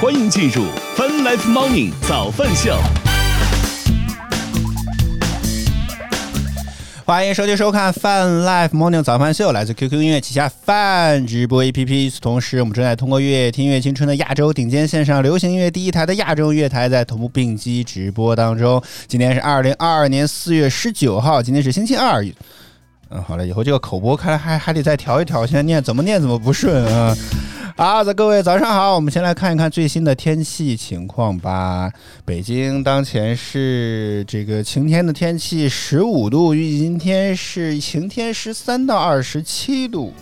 欢迎进入 Fun Life Morning 早饭秀。欢迎收听收看《Fun Life Morning 早饭秀》，来自 QQ 音乐旗下 Fun 直播 APP。与此同时，我们正在通过乐听乐青春的亚洲顶尖线上流行音乐第一台的亚洲乐台，在同步并机直播当中。今天是二零二二年四月十九号，今天是星期二。嗯，好了，以后这个口播看来还还得再调一调，现在念怎么念怎么不顺啊。好的，各位早上好，我们先来看一看最新的天气情况吧。北京当前是这个晴天的天气，十五度，预计今天是晴天，十三到二十七度。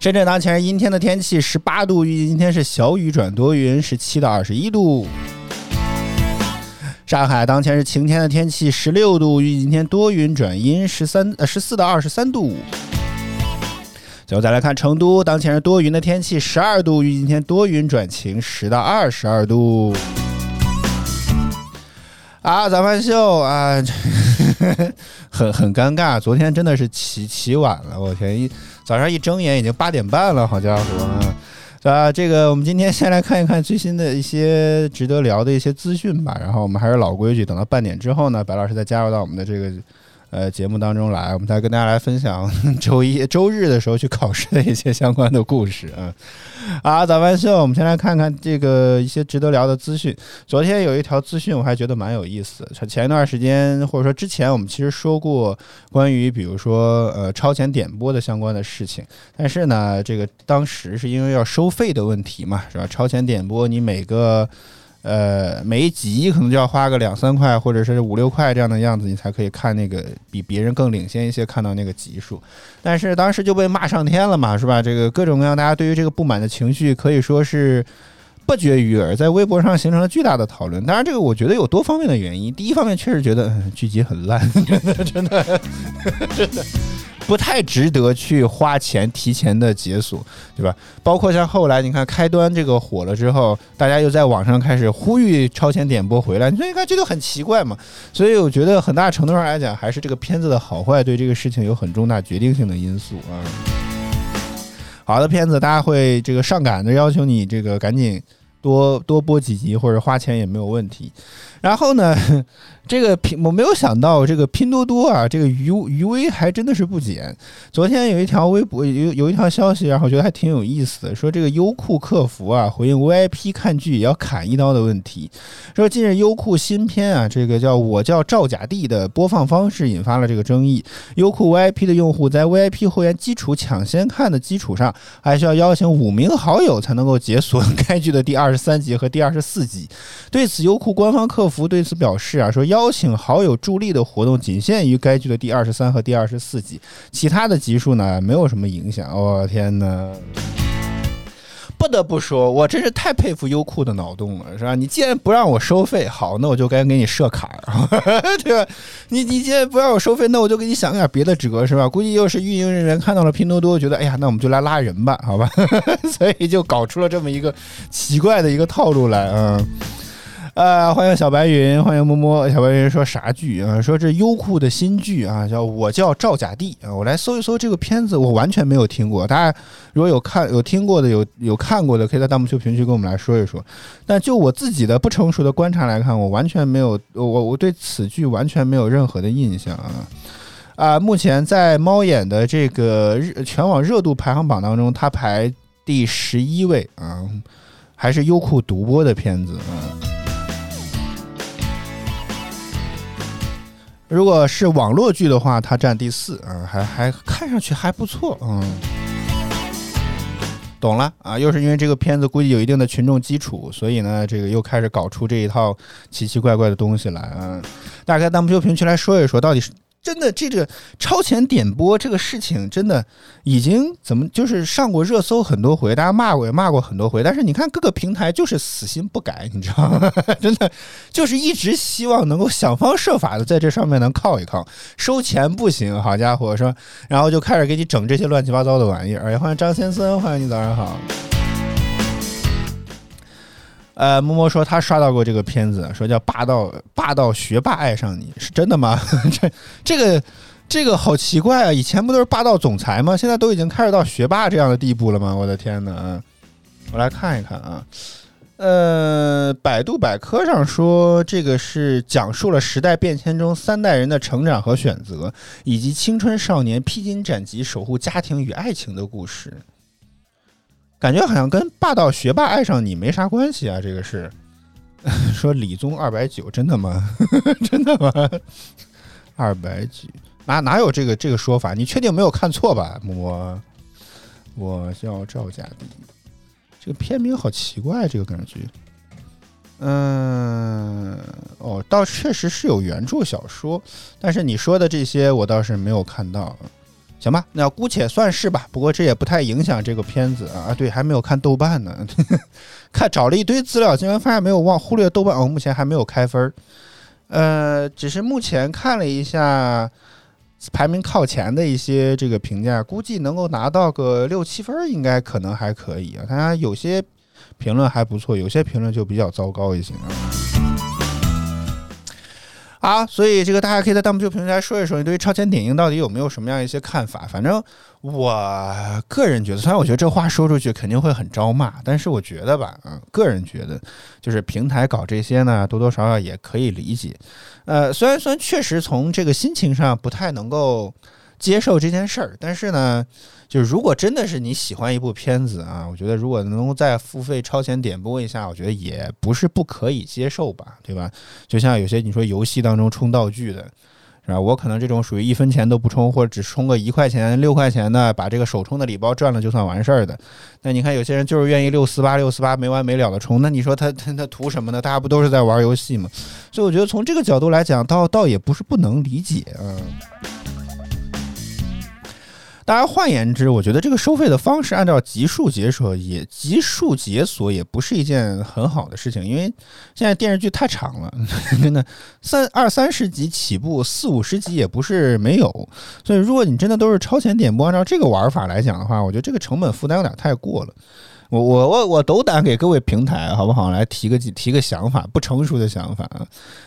深圳当前是阴天的天气，十八度，预计今天是小雨转多云，十七到二十一度。上海当前是晴天的天气，十六度，预计今天多云转阴，十三呃十四到二十三度。最后再来看成都，当前是多云的天气，十二度，预计今天多云转晴，十到二十二度。啊，早饭秀啊，很很尴尬，昨天真的是起起晚了，我天，一早上一睁眼已经八点半了，好家伙啊！啊，这个我们今天先来看一看最新的一些值得聊的一些资讯吧，然后我们还是老规矩，等到半点之后呢，白老师再加入到我们的这个。呃，节目当中来，我们再跟大家来分享 周一、周日的时候去考试的一些相关的故事啊。啊，早班秀，我们先来看看这个一些值得聊的资讯。昨天有一条资讯，我还觉得蛮有意思。前一段时间，或者说之前，我们其实说过关于比如说呃超前点播的相关的事情。但是呢，这个当时是因为要收费的问题嘛，是吧？超前点播，你每个。呃，每一集可能就要花个两三块，或者是五六块这样的样子，你才可以看那个比别人更领先一些，看到那个集数。但是当时就被骂上天了嘛，是吧？这个各种各样，大家对于这个不满的情绪可以说是不绝于耳，在微博上形成了巨大的讨论。当然，这个我觉得有多方面的原因。第一方面，确实觉得剧集很烂，真的，真的，真的。不太值得去花钱提前的解锁，对吧？包括像后来你看开端这个火了之后，大家又在网上开始呼吁超前点播回来，你说你看这就很奇怪嘛。所以我觉得很大程度上来讲，还是这个片子的好坏对这个事情有很重大决定性的因素啊。好的片子，大家会这个上赶着要求你这个赶紧多多播几集或者花钱也没有问题。然后呢？这个拼我没有想到，这个拼多多啊，这个余余威还真的是不减。昨天有一条微博有有一条消息，然后觉得还挺有意思的，说这个优酷客服啊回应 VIP 看剧也要砍一刀的问题。说近日优酷新片啊，这个叫我叫赵甲地的播放方式引发了这个争议。优酷 VIP 的用户在 VIP 会员基础抢先看的基础上，还需要邀请五名好友才能够解锁该剧的第二十三集和第二十四集。对此，优酷官方客服对此表示啊，说邀。邀请好友助力的活动仅限于该剧的第二十三和第二十四集，其他的集数呢没有什么影响。我天哪！不得不说，我真是太佩服优酷的脑洞了，是吧？你既然不让我收费，好，那我就该给你设卡，对吧？你你既然不让我收费，那我就给你想点别的辙，是吧？估计又是运营人员看到了拼多多，觉得哎呀，那我们就来拉人吧，好吧？所以就搞出了这么一个奇怪的一个套路来，嗯。呃，欢迎小白云，欢迎摸摸。小白云说啥剧啊？说这优酷的新剧啊，叫我叫赵甲地啊。我来搜一搜这个片子，我完全没有听过。大家如果有看、有听过的、有有看过的，可以在弹幕区评论区跟我们来说一说。但就我自己的不成熟的观察来看，我完全没有，我我对此剧完全没有任何的印象啊。啊，目前在猫眼的这个热全网热度排行榜当中，它排第十一位啊，还是优酷独播的片子啊。如果是网络剧的话，它占第四，啊，还还看上去还不错，嗯，懂了啊，又是因为这个片子估计有一定的群众基础，所以呢，这个又开始搞出这一套奇奇怪怪的东西来啊，大家在弹幕区评区来说一说，到底是。真的，这个超前点播这个事情，真的已经怎么就是上过热搜很多回，大家骂过也骂过很多回，但是你看各个平台就是死心不改，你知道吗？真的就是一直希望能够想方设法的在这上面能靠一靠，收钱不行，好家伙，说然后就开始给你整这些乱七八糟的玩意儿。哎，欢迎张先生，欢迎你，早上好。呃，摸摸说他刷到过这个片子，说叫《霸道霸道学霸爱上你》，是真的吗？这这个这个好奇怪啊！以前不都是霸道总裁吗？现在都已经开始到学霸这样的地步了吗？我的天哪！我来看一看啊。呃，百度百科上说，这个是讲述了时代变迁中三代人的成长和选择，以及青春少年披荆斩棘守护家庭与爱情的故事。感觉好像跟霸道学霸爱上你没啥关系啊！这个是 说理综二百九，真的吗？真的吗？二百九哪哪有这个这个说法？你确定没有看错吧？我我叫赵家迪。这个片名好奇怪，这个感觉。嗯，哦，倒确实是有原著小说，但是你说的这些我倒是没有看到。行吧，那姑且算是吧。不过这也不太影响这个片子啊。对，还没有看豆瓣呢，看找了一堆资料，竟然发现没有忘忽略豆瓣。哦，目前还没有开分儿。呃，只是目前看了一下。排名靠前的一些这个评价，估计能够拿到个六七分，应该可能还可以啊。它有些评论还不错，有些评论就比较糟糕一些啊。啊，所以这个大家可以在弹幕区平台说一说，你对于超前点映到底有没有什么样一些看法？反正我个人觉得，虽然我觉得这话说出去肯定会很招骂，但是我觉得吧，嗯，个人觉得就是平台搞这些呢，多多少少也可以理解。呃，虽然虽然确实从这个心情上不太能够接受这件事儿，但是呢。就是如果真的是你喜欢一部片子啊，我觉得如果能够再付费超前点播一下，我觉得也不是不可以接受吧，对吧？就像有些你说游戏当中充道具的，是吧？我可能这种属于一分钱都不充，或者只充个一块钱、六块钱的，把这个首充的礼包赚了就算完事儿的。那你看有些人就是愿意六四八六四八没完没了的充，那你说他他 他图什么呢？大家不都是在玩游戏吗？所以我觉得从这个角度来讲，倒倒也不是不能理解啊。大家，换言之，我觉得这个收费的方式按照集数解锁也集数解锁也不是一件很好的事情，因为现在电视剧太长了，真的三二三十集起步，四五十集也不是没有。所以，如果你真的都是超前点播，按照这个玩法来讲的话，我觉得这个成本负担有点太过了。我我我我斗胆给各位平台好不好？来提个提个想法，不成熟的想法，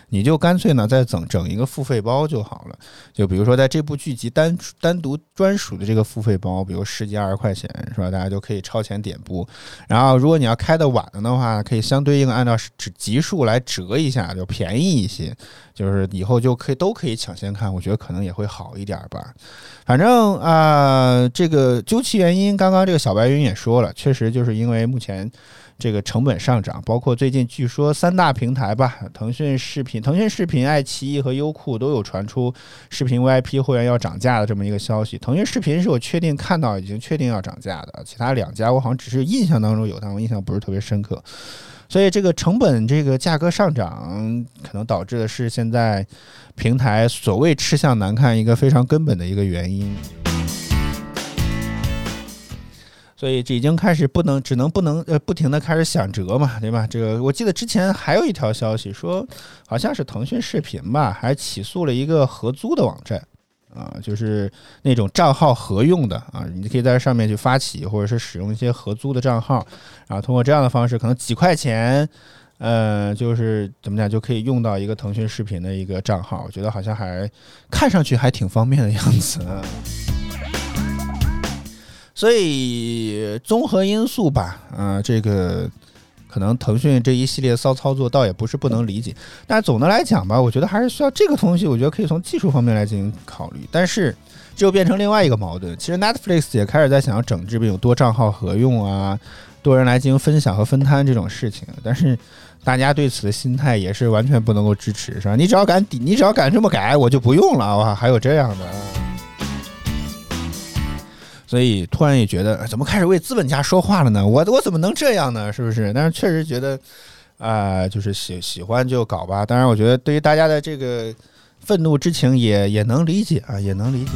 你就干脆呢再整整一个付费包就好了。就比如说在这部剧集单单独专属的这个付费包，比如十几二十块钱是吧？大家就可以超前点播。然后如果你要开的晚了的话，可以相对应按照集数来折一下，就便宜一些。就是以后就可以都可以抢先看，我觉得可能也会好一点吧。反正啊，这个究其原因，刚刚这个小白云也说了，确实就是因为目前这个成本上涨，包括最近据说三大平台吧，腾讯视频、腾讯视频、爱奇艺和优酷都有传出视频 VIP 会员要涨价的这么一个消息。腾讯视频是我确定看到已经确定要涨价的，其他两家我好像只是印象当中有，但我印象不是特别深刻。所以这个成本这个价格上涨，可能导致的是现在平台所谓吃相难看一个非常根本的一个原因。所以这已经开始不能只能不能呃不停的开始想辙嘛，对吧？这个我记得之前还有一条消息说，好像是腾讯视频吧，还起诉了一个合租的网站。啊，就是那种账号合用的啊，你可以在上面去发起，或者是使用一些合租的账号，然后通过这样的方式，可能几块钱，呃，就是怎么讲，就可以用到一个腾讯视频的一个账号。我觉得好像还看上去还挺方便的样子。所以综合因素吧，啊，这个。可能腾讯这一系列骚操作倒也不是不能理解，但总的来讲吧，我觉得还是需要这个东西，我觉得可以从技术方面来进行考虑。但是这又变成另外一个矛盾，其实 Netflix 也开始在想要整治，并有多账号合用啊，多人来进行分享和分摊这种事情。但是大家对此的心态也是完全不能够支持，是吧？你只要敢，你只要敢这么改，我就不用了。哇，还有这样的。所以突然也觉得，怎么开始为资本家说话了呢？我我怎么能这样呢？是不是？但是确实觉得，啊，就是喜喜欢就搞吧。当然，我觉得对于大家的这个愤怒之情也也能理解啊，也能理解。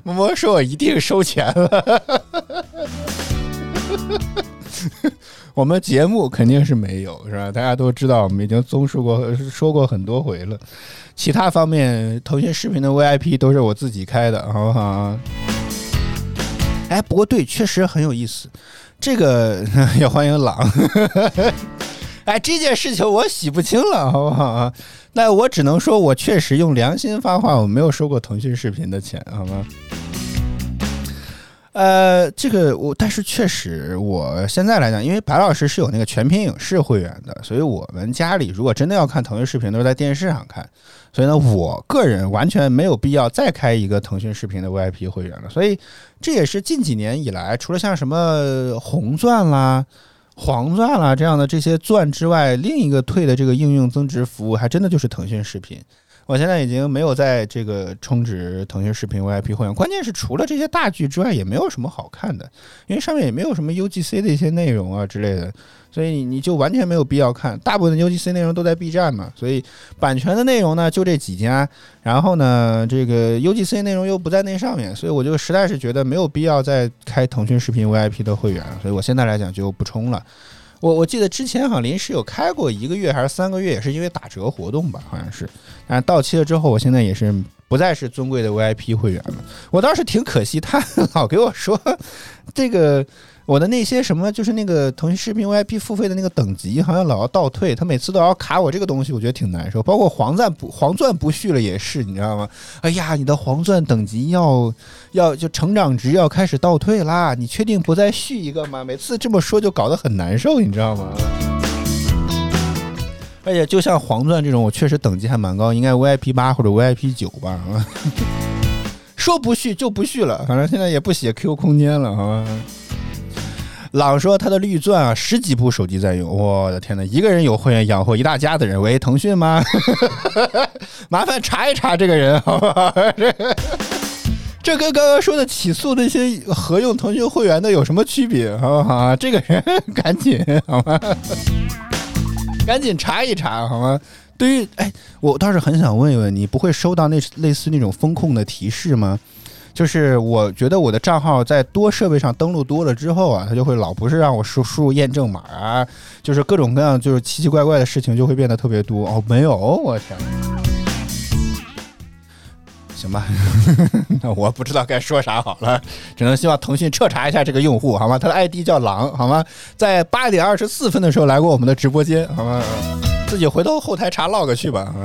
默默说：“我一定收钱了。”我们节目肯定是没有，是吧？大家都知道，我们已经综述过、说过很多回了。其他方面，腾讯视频的 VIP 都是我自己开的，好不好？哎，不过对，确实很有意思。这个 也欢迎朗。哎，这件事情我洗不清了，好不好？那我只能说，我确实用良心发话，我没有收过腾讯视频的钱，好吗？呃，这个我，但是确实，我现在来讲，因为白老师是有那个全屏影视会员的，所以我们家里如果真的要看腾讯视频，都是在电视上看。所以呢，我个人完全没有必要再开一个腾讯视频的 VIP 会员了。所以这也是近几年以来，除了像什么红钻啦、黄钻啦这样的这些钻之外，另一个退的这个应用增值服务，还真的就是腾讯视频。我现在已经没有在这个充值腾讯视频 VIP 会员，关键是除了这些大剧之外，也没有什么好看的，因为上面也没有什么 UGC 的一些内容啊之类的，所以你你就完全没有必要看。大部分的 UGC 内容都在 B 站嘛，所以版权的内容呢就这几家，然后呢这个 UGC 内容又不在那上面，所以我就实在是觉得没有必要再开腾讯视频 VIP 的会员，所以我现在来讲就不充了。我我记得之前好像临时有开过一个月还是三个月，也是因为打折活动吧，好像是。但到期了之后，我现在也是不再是尊贵的 VIP 会员了。我倒是挺可惜，他老给我说这个。我的那些什么，就是那个腾讯视频 VIP 付费的那个等级，好像老要倒退，他每次都要卡我这个东西，我觉得挺难受。包括黄钻不黄钻不续了也是，你知道吗？哎呀，你的黄钻等级要要就成长值要开始倒退啦，你确定不再续一个吗？每次这么说就搞得很难受，你知道吗？而且就像黄钻这种，我确实等级还蛮高，应该 VIP 八或者 VIP 九吧。说不续就不续了，反正现在也不写 Q 空间了，好吧？朗说他的绿钻啊，十几部手机在用，我的天哪！一个人有会员养活一大家子人，喂，腾讯吗？麻烦查一查这个人，好吧？这跟刚刚说的起诉那些合用腾讯会员的有什么区别？好不好？这个人 赶紧好吗？赶紧查一查好吗？对于哎，我倒是很想问一问，你不会收到那类似那种风控的提示吗？就是我觉得我的账号在多设备上登录多了之后啊，它就会老不是让我输输入验证码啊，就是各种各样就是奇奇怪怪的事情就会变得特别多哦。没有，我天，行吧，那我不知道该说啥好了，只能希望腾讯彻查一下这个用户好吗？他的 ID 叫狼好吗？在八点二十四分的时候来过我们的直播间好吗？自己回头后台查 log 去吧啊。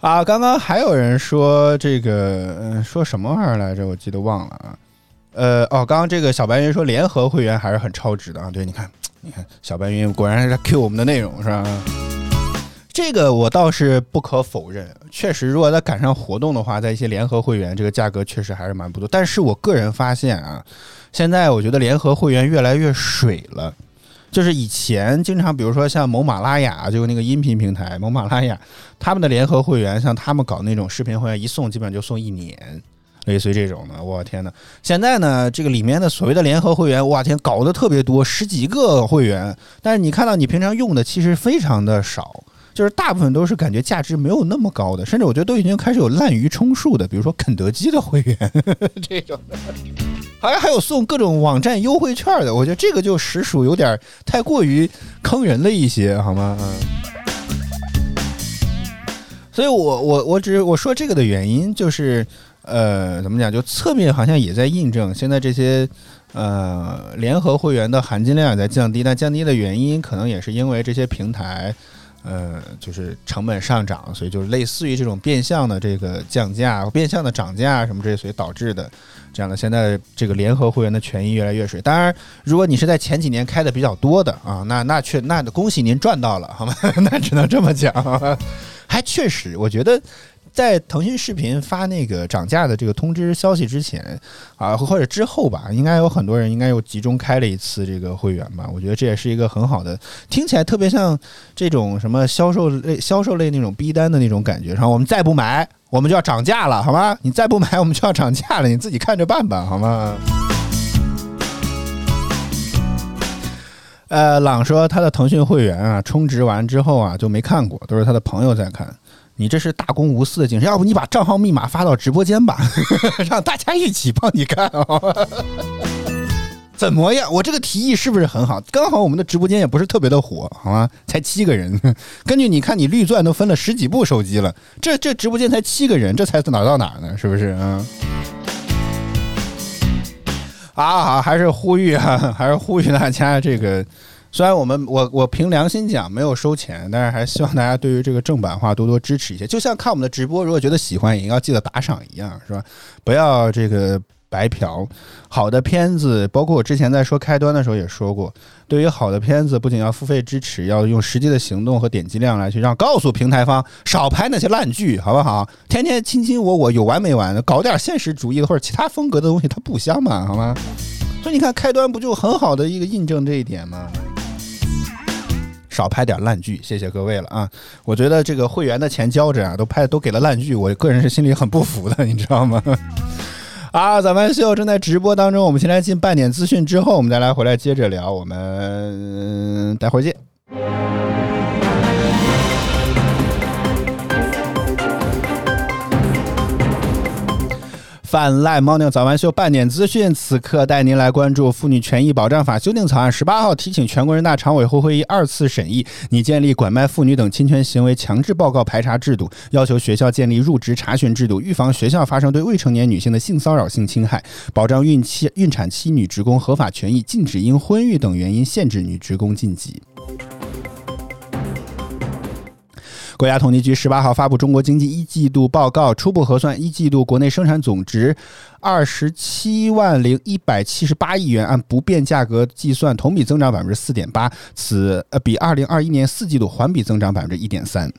啊，刚刚还有人说这个，说什么玩意儿来着？我记得忘了啊。呃，哦，刚刚这个小白云说联合会员还是很超值的啊。对，你看，你看，小白云果然是 Q 我们的内容是吧？这个我倒是不可否认，确实，如果再赶上活动的话，在一些联合会员，这个价格确实还是蛮不错。但是我个人发现啊，现在我觉得联合会员越来越水了。就是以前经常，比如说像某马拉雅，就那个音频平台某马拉雅，他们的联合会员，像他们搞那种视频会员，一送基本上就送一年，类似于这种的。我天呐，现在呢，这个里面的所谓的联合会员，哇天，搞得特别多，十几个会员，但是你看到你平常用的其实非常的少。就是大部分都是感觉价值没有那么高的，甚至我觉得都已经开始有滥竽充数的，比如说肯德基的会员这种的，好像还有送各种网站优惠券的，我觉得这个就实属有点太过于坑人了一些，好吗？嗯。所以我我我只我说这个的原因就是，呃，怎么讲？就侧面好像也在印证，现在这些呃联合会员的含金量也在降低，但降低的原因可能也是因为这些平台。呃，就是成本上涨，所以就是类似于这种变相的这个降价、变相的涨价什么这些，所以导致的这样的现在这个联合会员的权益越来越水。当然，如果你是在前几年开的比较多的啊，那那确那恭喜您赚到了，好吗？那只能这么讲，还确实，我觉得。在腾讯视频发那个涨价的这个通知消息之前啊，或者之后吧，应该有很多人应该又集中开了一次这个会员吧。我觉得这也是一个很好的，听起来特别像这种什么销售类、销售类那种逼单的那种感觉。然后我们再不买，我们就要涨价了，好吗？你再不买，我们就要涨价了，你自己看着办吧，好吗？呃，朗说他的腾讯会员啊，充值完之后啊就没看过，都是他的朋友在看。你这是大公无私的精神，要不你把账号密码发到直播间吧，让大家一起帮你看。怎么样？我这个提议是不是很好？刚好我们的直播间也不是特别的火，好吗？才七个人。根据你看，你绿钻都分了十几部手机了，这这直播间才七个人，这才哪到哪呢？是不是？嗯。啊，还是呼吁啊，还是呼吁大家这个。虽然我们我我凭良心讲没有收钱，但是还希望大家对于这个正版化多多支持一些。就像看我们的直播，如果觉得喜欢，也要记得打赏一样，是吧？不要这个白嫖。好的片子，包括我之前在说开端的时候也说过，对于好的片子，不仅要付费支持，要用实际的行动和点击量来去让告诉平台方少拍那些烂剧，好不好？天天卿卿我我，有完没完的，搞点现实主义的或者其他风格的东西，它不香吗，好吗？所以你看开端不就很好的一个印证这一点吗？少拍点烂剧，谢谢各位了啊！我觉得这个会员的钱交着啊，都拍都给了烂剧，我个人是心里很不服的，你知道吗？啊，咱们秀正在直播当中，我们先来进半点资讯，之后我们再来回来接着聊，我们待会儿见。泛滥猫尿早安秀半点资讯，此刻带您来关注《妇女权益保障法》修订草案十八号提请全国人大常委会会议二次审议，拟建立拐卖妇女等侵权行为强制报告排查制度，要求学校建立入职查询制度，预防学校发生对未成年女性的性骚扰、性侵害，保障孕期、孕产期女职工合法权益，禁止因婚育等原因限制女职工晋级。国家统计局十八号发布中国经济一季度报告，初步核算一季度国内生产总值二十七万零一百七十八亿元，按不变价格计算，同比增长百分之四点八，此呃比二零二一年四季度环比增长百分之一点三。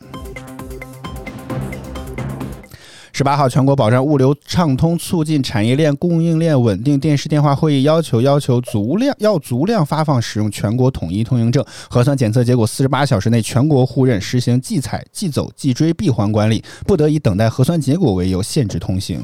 十八号，全国保障物流畅通，促进产业链供应链稳定。电视电话会议要求要求足量要足量发放使用全国统一通行证，核酸检测结果四十八小时内全国互认，实行即采即走即追闭环管理，不得以等待核酸结果为由限制通行。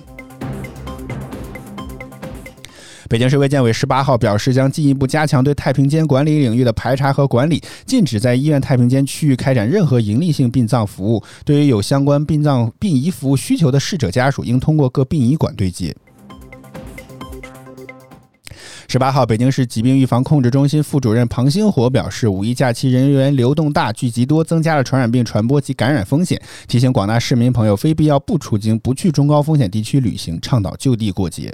北京市卫健委十八号表示，将进一步加强对太平间管理领域的排查和管理，禁止在医院太平间区域开展任何盈利性殡葬服务。对于有相关殡葬殡仪服务需求的逝者家属，应通过各殡仪馆对接。十八号，北京市疾病预防控制中心副主任庞星火表示，五一假期人员流动大、聚集多，增加了传染病传播及感染风险，提醒广大市民朋友，非必要不出京，不去中高风险地区旅行，倡导就地过节。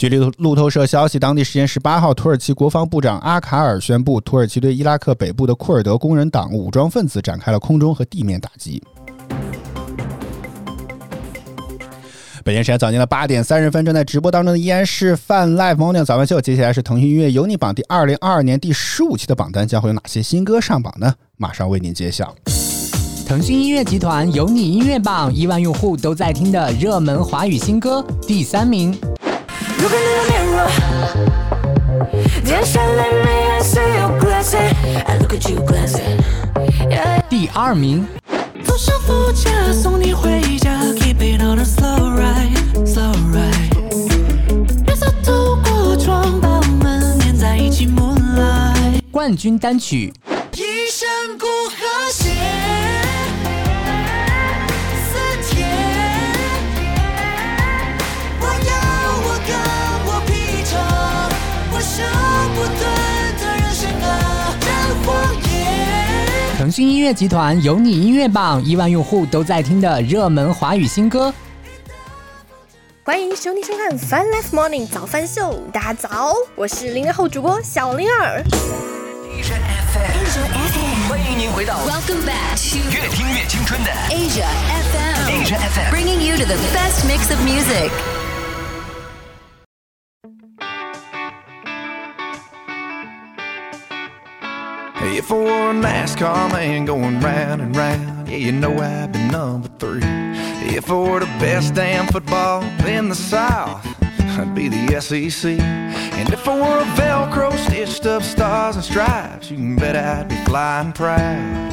据路路透社消息，当地时间十八号，土耳其国防部长阿卡尔宣布，土耳其对伊拉克北部的库尔德工人党武装分子展开了空中和地面打击。北京时间早间的八点三十分，正在直播当中的依然是泛 Live Morning 早安秀。接下来是腾讯音乐有你榜第二零二二年第十五期的榜单，将会有哪些新歌上榜呢？马上为您揭晓。腾讯音乐集团有你音乐榜，亿万用户都在听的热门华语新歌第三名。Look in the mirror. Let me answer your glasses. I look at you glancing. Yeah. 第二名，坐上副驾送你回家，Keep it on a slow ride, slow ride。月色透过窗，把我们粘在一起，moonlight。冠军单曲一声不和谐，腾讯音乐集团有你音乐榜，亿万用户都在听的热门华语新歌。欢迎收听收看《Fun Life Morning 早饭秀》，大家早，我是零零后主播小灵儿。Asia FM，, Asia FM 欢迎您回到 Welcome back to 越听越青春的 Asia FM, Asia FM。bringing you to the best mix of music. If I were a NASCAR man going round and round, yeah, you know I'd be number three. If I were the best damn football in the South, I'd be the SEC. And if I were a Velcro stitched up stars and stripes, you can bet I'd be flying proud.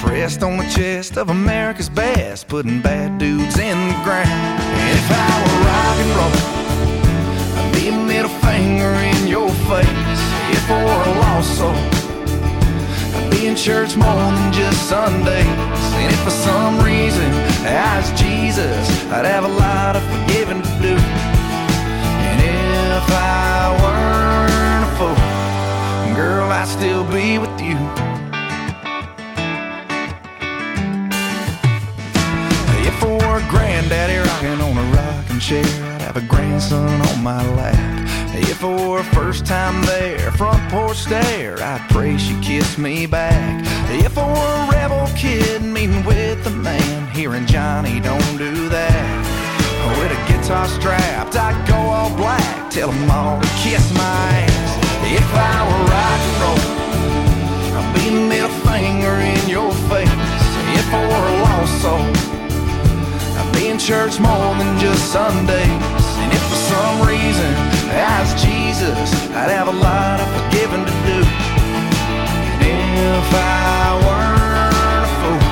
Pressed on the chest of America's best, putting bad dudes in the ground. And if I were rock and roll, I'd be a middle finger in your face. If I were a lost soul, in church more than just Sundays. And if for some reason I was Jesus, I'd have a lot of forgiving to do. And if I weren't a fool, girl, I'd still be with you. If I were granddaddy rocking on a rocking chair, I'd have a grandson on my lap. If I were first time there, front porch stare, I'd pray she kissed me back. If I were a rebel kid meeting with a man, hearing Johnny don't do that. With a guitar strapped, I'd go all black, tell 'em all to kiss my ass. If I were rock and roll, I'd be a middle finger in your face. If I were a lost soul, I'd be in church more than just Sundays. Some reason I Jesus, I'd have a lot of forgiving to do. And if I weren't a fool,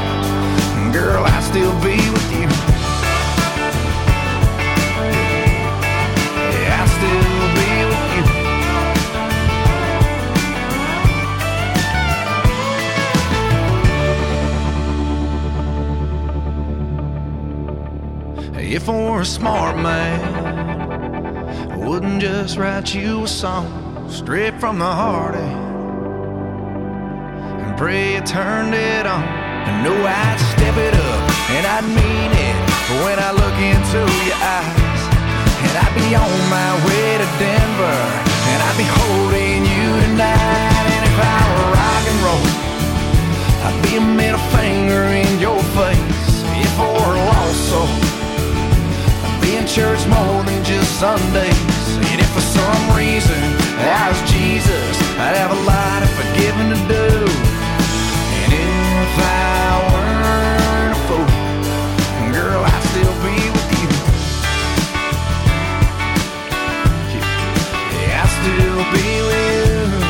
girl, I'd still be with you. Yeah, I'd still be with you. If I were a smart man, wouldn't just write you a song straight from the heart eh? and pray you turned it on. I know I'd step it up and I'd mean it when I look into your eyes. And I'd be on my way to Denver and I'd be holding you tonight. And if I were rock and roll, I'd be a middle finger in your face. If I were lost soul, church more than just Sundays. And if for some reason I was Jesus, I'd have a lot of forgiving to do. And if I weren't a fool, girl, I'd still be with you. Yeah, I'd still be with you.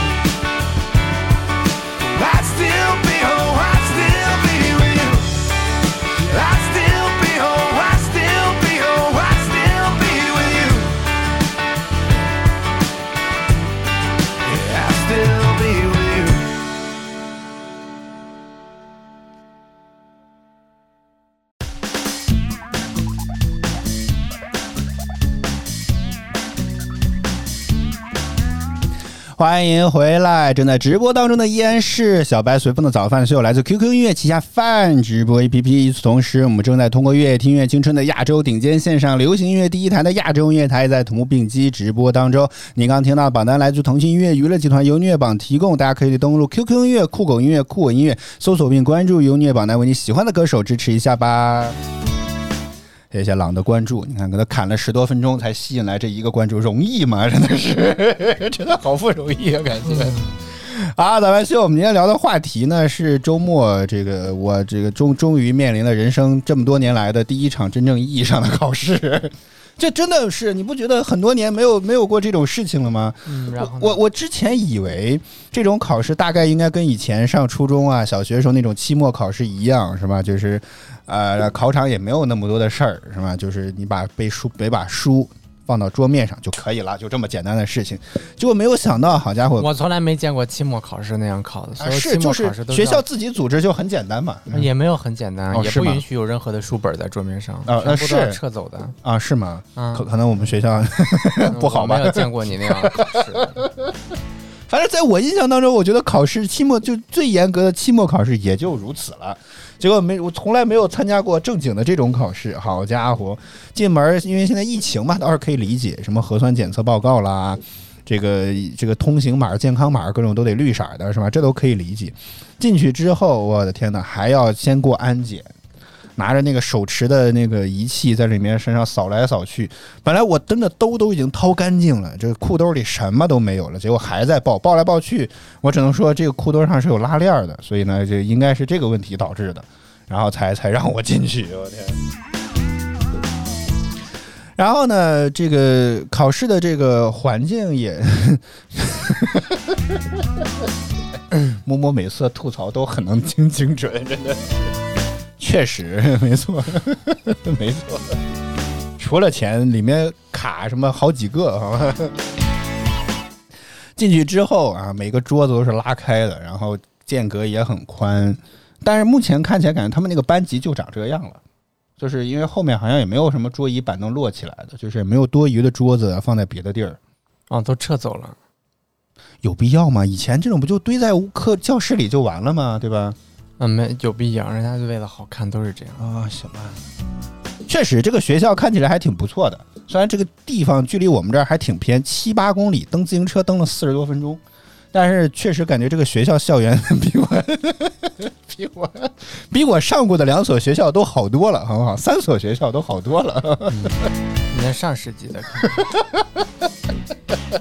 欢迎回来！正在直播当中的依然是小白随风的早饭秀，来自 QQ 音乐旗下饭直播 APP。与此同时，我们正在通过乐听乐青春的亚洲顶尖线上流行音乐第一台的亚洲音乐台，在同步并机直播当中。您刚听到榜单来自腾讯音乐娱乐集团由音乐榜提供，大家可以登录 QQ 音乐、酷狗音乐、酷我音乐，搜索并关注由音乐榜单，为你喜欢的歌手支持一下吧。谢谢朗的关注，你看给他砍了十多分钟才吸引来这一个关注，容易吗？真的是，真的好不容易啊，感觉。啊，咱们秀，我们今天聊的话题呢是周末，这个我这个终终于面临了人生这么多年来的第一场真正意义上的考试。这真的是你不觉得很多年没有没有过这种事情了吗？嗯，然后我我之前以为这种考试大概应该跟以前上初中啊、小学时候那种期末考试一样，是吧？就是，呃，考场也没有那么多的事儿，是吧？就是你把背书别把书放到桌面上就可以了，就这么简单的事情。结果没有想到，好家伙，我从来没见过期末考试那样考的，所有期啊是就末考试都是学校自己组织就很简单嘛。也没有很简单，也不允许有任何的书本在桌面上，啊全部都要是撤走的。啊，是吗？嗯可可能我们学校 不好吧没有见过你那样考试。反正在我印象当中，我觉得考试期末就最严格的期末考试也就如此了。结果没，我从来没有参加过正经的这种考试。好家伙，进门儿因为现在疫情嘛，倒是可以理解，什么核酸检测报告啦，这个这个通行码、健康码各种都得绿色的，是吧？这都可以理解。进去之后，我的天哪，还要先过安检。拿着那个手持的那个仪器在里面身上扫来扫去，本来我真的兜都已经掏干净了，这裤兜里什么都没有了，结果还在抱，抱来抱去，我只能说这个裤兜上是有拉链的，所以呢，这应该是这个问题导致的，然后才才让我进去，我天。然后呢，这个考试的这个环境也，摸摸美色吐槽都很能精精准，真的是。确实，没错，没错。除了钱，里面卡什么好几个，好吧。进去之后啊，每个桌子都是拉开的，然后间隔也很宽。但是目前看起来，感觉他们那个班级就长这样了，就是因为后面好像也没有什么桌椅板凳摞起来的，就是也没有多余的桌子放在别的地儿。哦，都撤走了。有必要吗？以前这种不就堆在课教室里就完了吗？对吧？嗯，没有必要，人家就为了好看都是这样。啊，行吧。确实这个学校看起来还挺不错的，虽然这个地方距离我们这儿还挺偏，七八公里，蹬自行车蹬了四十多分钟，但是确实感觉这个学校校园 比我 比我比我上过的两所学校都好多了，好不好？三所学校都好多了。你那上世纪的，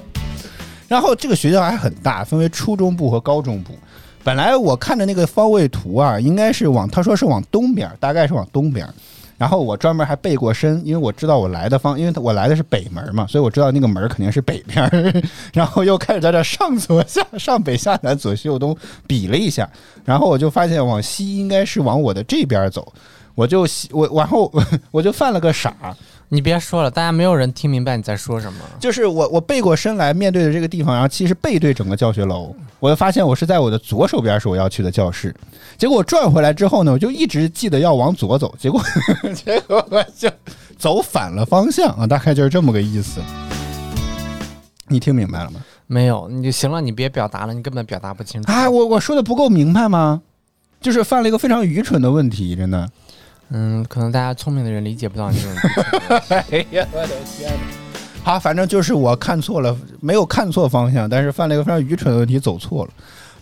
然后这个学校还很大，分为初中部和高中部。本来我看的那个方位图啊，应该是往他说是往东边，大概是往东边。然后我专门还背过身，因为我知道我来的方，因为我来的是北门嘛，所以我知道那个门肯定是北边。然后又开始在这上左下上北下南左西右东比了一下，然后我就发现往西应该是往我的这边走，我就我然后我就犯了个傻，你别说了，大家没有人听明白你在说什么。就是我我背过身来面对的这个地方，然后其实背对整个教学楼，我就发现我是在我的左手边是我要去的教室，结果我转回来之后呢，我就一直记得要往左走，结果 结果我就走反了方向啊，大概就是这么个意思。你听明白了吗？没有，你就行了，你别表达了，你根本表达不清楚。啊，我我说的不够明白吗？就是犯了一个非常愚蠢的问题，真的。嗯，可能大家聪明的人理解不到你这种。哎呀，我的天哪！好，反正就是我看错了，没有看错方向，但是犯了一个非常愚蠢的问题，走错了。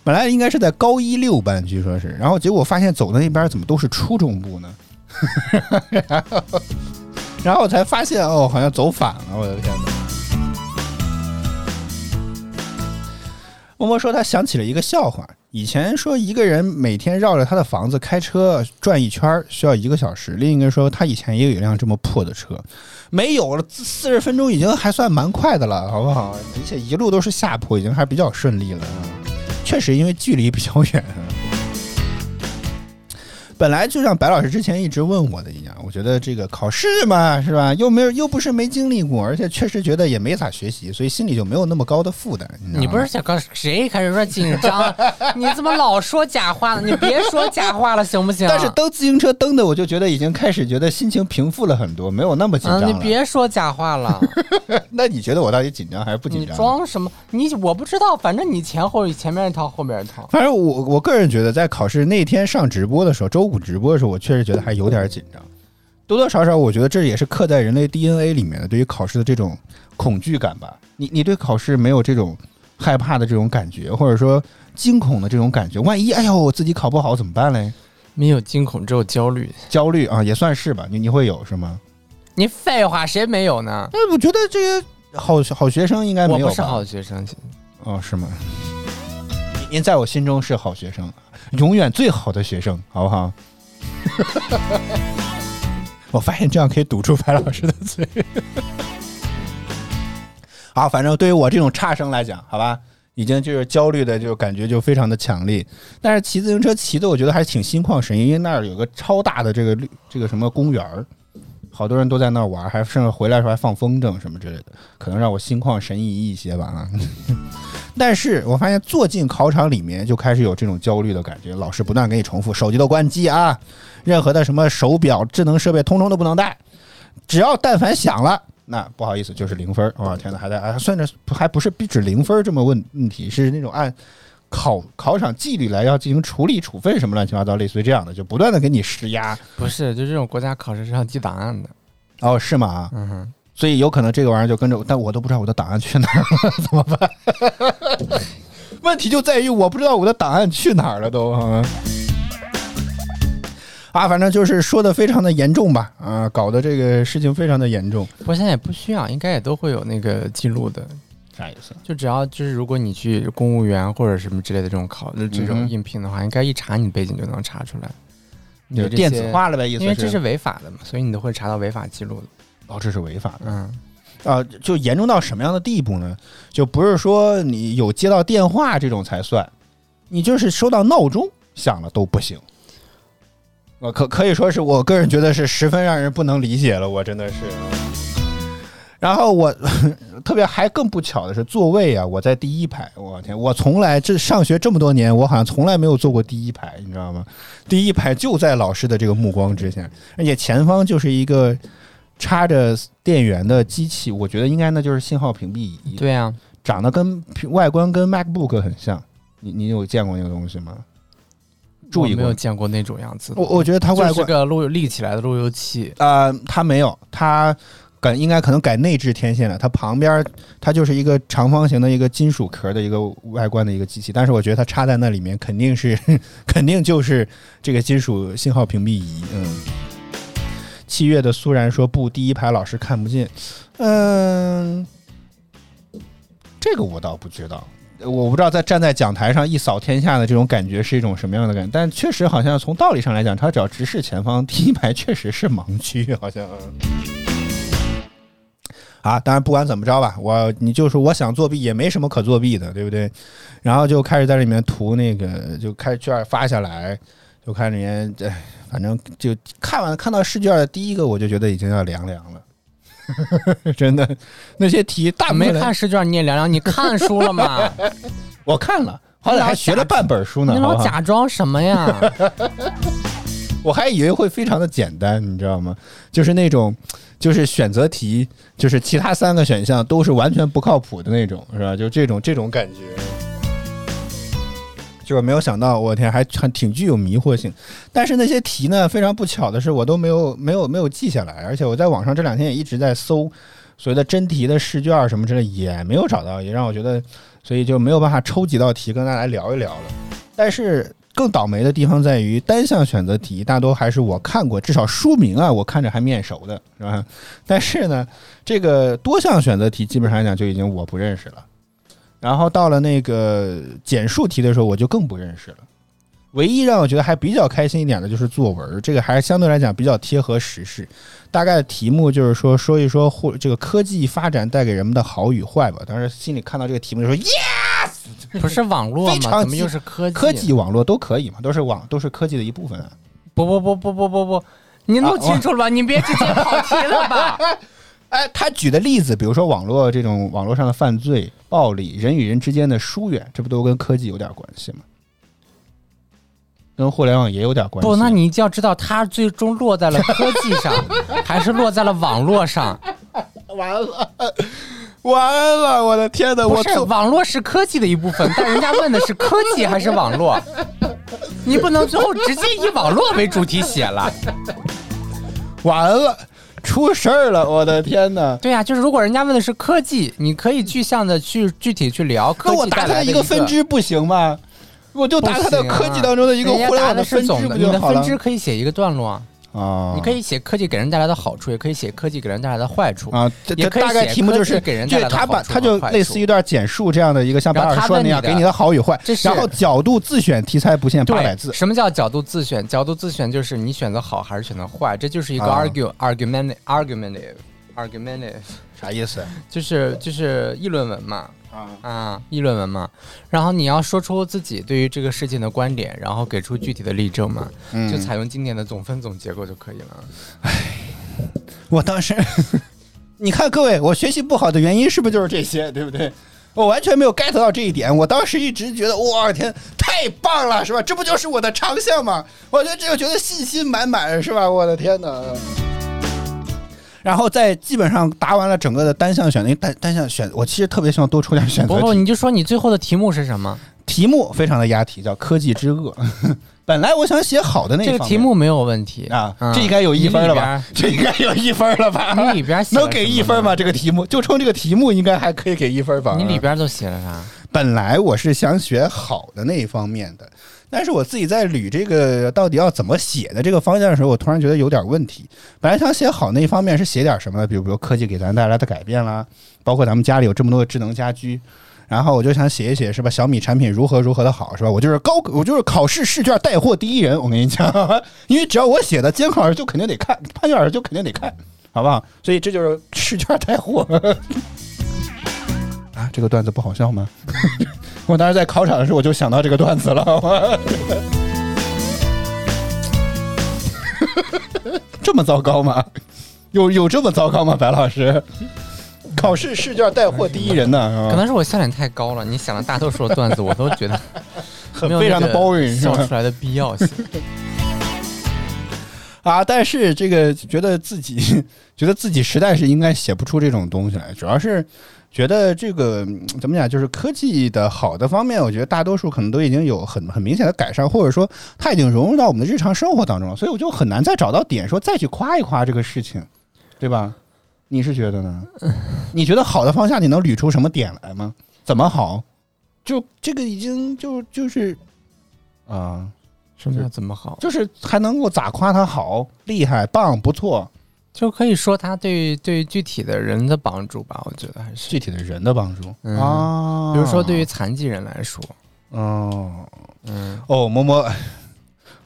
本来应该是在高一六班，据说是，然后结果发现走的那边怎么都是初中部呢？然后，然后才发现哦，好像走反了，我的天哪！默默说他想起了一个笑话，以前说一个人每天绕着他的房子开车转一圈需要一个小时，另一个说他以前也有一辆这么破的车，没有了四十分钟已经还算蛮快的了，好不好？而且一路都是下坡，已经还比较顺利了。确实，因为距离比较远。本来就像白老师之前一直问我的一样，我觉得这个考试嘛，是吧？又没有，又不是没经历过，而且确实觉得也没咋学习，所以心里就没有那么高的负担。你你不是想告谁开始说紧张？你怎么老说假话呢？你别说假话了，行不行？但是蹬自行车蹬的，我就觉得已经开始觉得心情平复了很多，没有那么紧张。你别说假话了，那你觉得我到底紧张还是不紧张你张？装什么？你我不知道，反正你前后前面一套，后面一套。反正我我个人觉得，在考试那天上直播的时候，周五直播的时候，我确实觉得还有点紧张，多多少少我觉得这也是刻在人类 DNA 里面的，对于考试的这种恐惧感吧。你你对考试没有这种害怕的这种感觉，或者说惊恐的这种感觉？万一哎呦我自己考不好怎么办嘞？没有惊恐，只有焦虑。焦虑啊，也算是吧。你你会有是吗？你废话，谁没有呢？哎，我觉得这些好好学生应该没有吧。我不是好学生，哦，是吗？您您在我心中是好学生，永远最好的学生，好不好？我发现这样可以堵住白老师的嘴。好，反正对于我这种差生来讲，好吧，已经就是焦虑的，就感觉就非常的强烈。但是骑自行车骑的，我觉得还是挺心旷神怡，因为那儿有个超大的这个绿这个什么公园儿，好多人都在那儿玩，还甚至回来时候还放风筝什么之类的，可能让我心旷神怡一些吧啊。但是我发现坐进考场里面就开始有这种焦虑的感觉，老师不断给你重复，手机都关机啊，任何的什么手表、智能设备通通都不能带，只要但凡响了，那不好意思就是零分儿。哇、天哪，还在啊算着还不是不止零分儿这么问问题，是那种按考考场纪律来要进行处理处分什么乱七八糟，类似于这样的，就不断的给你施压。不是，就这种国家考试是要记档案的。哦，是吗？嗯哼，所以有可能这个玩意儿就跟着我，但我都不知道我的档案去哪儿了，怎么办？问题就在于我不知道我的档案去哪儿了都啊。啊，反正就是说的非常的严重吧，啊，搞得这个事情非常的严重。不过现在也不需要，应该也都会有那个记录的。啥意思？就只要就是如果你去公务员或者什么之类的这种考这嗯种应聘的话，应该一查你背景就能查出来。你就电子化了呗，意思因为这是违法的嘛，所以你都会查到违法记录的。哦，这是违法的嗯，啊，就严重到什么样的地步呢？就不是说你有接到电话这种才算，你就是收到闹钟响了都不行。我可可以说是我个人觉得是十分让人不能理解了，我真的是。然后我 特别还更不巧的是座位啊，我在第一排，我天，我从来这上学这么多年，我好像从来没有坐过第一排，你知道吗？第一排就在老师的这个目光之下，而且前方就是一个插着电源的机器，我觉得应该那就是信号屏蔽仪，对啊，长得跟外观跟 MacBook 很像。你你有见过那个东西吗？注意过。没有见过那种样子的。我我觉得它外就是个路立起来的路由器，啊，它没有，它改应该可能改内置天线了。它旁边它就是一个长方形的一个金属壳的一个外观的一个机器，但是我觉得它插在那里面肯定是 肯定就是这个金属信号屏蔽仪。嗯，七月的苏然说不，第一排老师看不见。嗯，这个我倒不知道。我不知道在站在讲台上一扫天下的这种感觉是一种什么样的感觉，但确实好像从道理上来讲，他只要直视前方，第一排确实是盲区，好像。啊，当然不管怎么着吧，我你就是我想作弊也没什么可作弊的，对不对？然后就开始在里面涂那个，就开始卷发下来，就看里面，哎，反正就看完看到试卷的第一个，我就觉得已经要凉凉了，真的那些题大没看试卷你也凉凉，你看书了吗？我看了，好歹还学了半本书呢，你老假装什么呀？我还以为会非常的简单，你知道吗？就是那种，就是选择题，就是其他三个选项都是完全不靠谱的那种，是吧？就这种这种感觉。就是没有想到，我天，还还挺具有迷惑性。但是那些题呢，非常不巧的是，我都没有没有没有记下来，而且我在网上这两天也一直在搜所谓的真题的试卷什么之类，也没有找到，也让我觉得，所以就没有办法抽几道题跟大家来聊一聊了。但是更倒霉的地方在于，单项选择题大多还是我看过，至少书名啊，我看着还面熟的，是吧？但是呢，这个多项选择题基本上来讲就已经我不认识了。然后到了那个简述题的时候，我就更不认识了。唯一让我觉得还比较开心一点的就是作文，这个还是相对来讲比较贴合时事。大概的题目就是说说一说或这个科技发展带给人们的好与坏吧。当时心里看到这个题目就说 yes，，不是网络吗？怎么又是科技？科技网络都可以嘛，都是网都是科技的一部分啊。不不不不不不不，你弄清楚了吧？你别直接跑题了吧？哎，他举的例子，比如说网络这种网络上的犯罪、暴力、人与人之间的疏远，这不都跟科技有点关系吗？跟互联网也有点关系。不，那你就要知道，它最终落在了科技上，还是落在了网络上？完了，完了！我的天哪！不是，网络是科技的一部分，但人家问的是科技还是网络，你不能最后直接以网络为主题写了。完了，出事儿了！我的天哪！对呀、就是如果人家问的是科技，你可以具象的去具体去聊科技那我答它一个分支不行吗？我就答它的科技当中的一个互联网的分支总，你的不就好了分支可以写一个段落啊。啊？你可以写科技给人带来的好处，也可以写科技给人带来的坏处。啊，这大概题目就是给人带来的好处把他就类似一段简述这样的一个像白然后他老师说的那样，的给你的好与坏然后角度自选题材不限八百对，字。什么叫角度自选？角度自选就是你选择好还是选择坏，这就是一个啊 argue、argument argumentative argumentative，啥意思就是就是议论文嘛。啊？啊，议论文嘛，然后你要说出自己对于这个事情的观点，然后给出具体的例证嘛，嗯就采用经典的总分总结构就可以了。唉我当时，你看各位，我学习不好的原因是不是就是这些，对不对？我完全没有 get 到这一点，我当时一直觉得，我天，太棒了，是吧？这不就是我的长项吗？我觉得这个觉得信心满满，是吧？我的天哪！然后在基本上答完了整个的单项选择，因为单单项选，我其实特别希望多出点选择不不，你就说你最后的题目是什么？题目非常的押题，叫科技之恶。本来我想写好的那这个题目没有问题啊，嗯这应该有一分了吧？这应该有一分了吧？你里边 能给一分吗？这个题目就冲这个题目应该还可以给一分吧？你里边都写了啥？本来我是想选好的那一方面的，但是我自己在捋这个到底要怎么写的这个方向的时候，我突然觉得有点问题。本来想写好那一方面是写点什么呢？比如，比如科技给咱带来的改变啦，包括咱们家里有这么多的智能家居。然后我就想写一写，是吧？小米产品如何如何的好，是吧？我就是高，我就是考试试卷带货第一人。我跟你讲，因为只要我写的，监考老师就肯定得看，判卷老师就肯定得看，好不好？所以这就是试卷带货。啊，这个段子不好笑吗？我当时在考场的时候我就想到这个段子了。这么糟糕吗？有有这么糟糕吗？白老师，考试试卷带货第一人呢？可能是我笑点太高了，你想的大多数的段子我都觉得很非常的那个 boring？笑出来的必要性。啊，但是这个觉得自己觉得自己实在是应该写不出这种东西来，主要是觉得这个嗯怎么讲，就是科技的好的方面，我觉得大多数可能都已经有很很明显的改善，或者说它已经融入到我们的日常生活当中了，所以我就很难再找到点说再去夸一夸这个事情，对吧？你是觉得呢？你觉得好的方向，你能捋出什么点来吗？怎么好？就这个已经就就是啊、什么叫怎么好？就是还能够咋夸他好、厉害、棒、不错？就可以说他对对具体的人的帮助吧，我觉得还是。具体的人的帮助、嗯啊，比如说对于残疾人来说，哦嗯，哦，摸摸。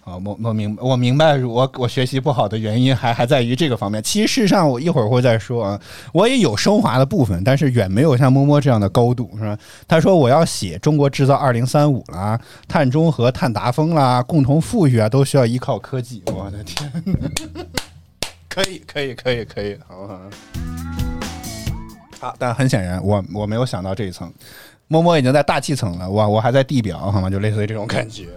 啊，我我明我明白，我我学习不好的原因还还在于这个方面。其实事实上，我一会儿会再说啊。我也有升华的部分，但是远没有像摸摸这样的高度，是吧？他说我要写中国制造二零三五啦，碳中和、碳达峰啦，共同富裕啊，都需要依靠科技。我的天，可以，可以，可以，可以，好好。好，但很显然，我我没有想到这一层。摸摸已经在大气层了，我我还在地表，好吗？就类似于这种感觉。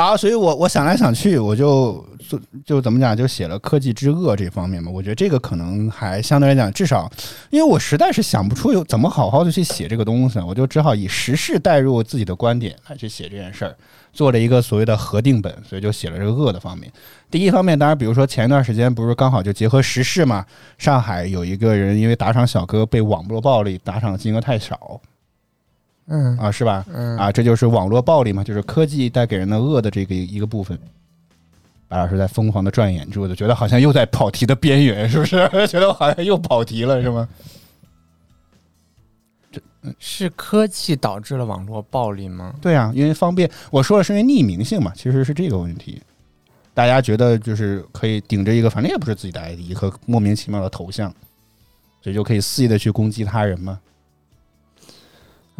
好，所以我我想来想去，我就就就怎么讲，就写了科技之恶这方面嘛。我觉得这个可能还相对来讲，至少因为我实在是想不出有怎么好好的去写这个东西，我就只好以时事带入自己的观点来去写这件事儿，做了一个所谓的核定本，所以就写了这个恶的方面。第一方面，当然，比如说前一段时间不是刚好就结合时事嘛，上海有一个人因为打赏小哥被网络暴力打赏金额太少，嗯啊，是吧？嗯啊，这就是网络暴力嘛，就是科技带给人的恶的这个一个部分。白老师在疯狂的转眼珠子，觉得好像又在跑题的边缘，是不是？觉得我好像又跑题了，是吗？是科技导致了网络暴力吗？对啊，因为方便，我说的是因为匿名性嘛，其实是这个问题。大家觉得就是可以顶着一个，反正也不是自己的 ID 和莫名其妙的头像，所以就可以肆意的去攻击他人嘛。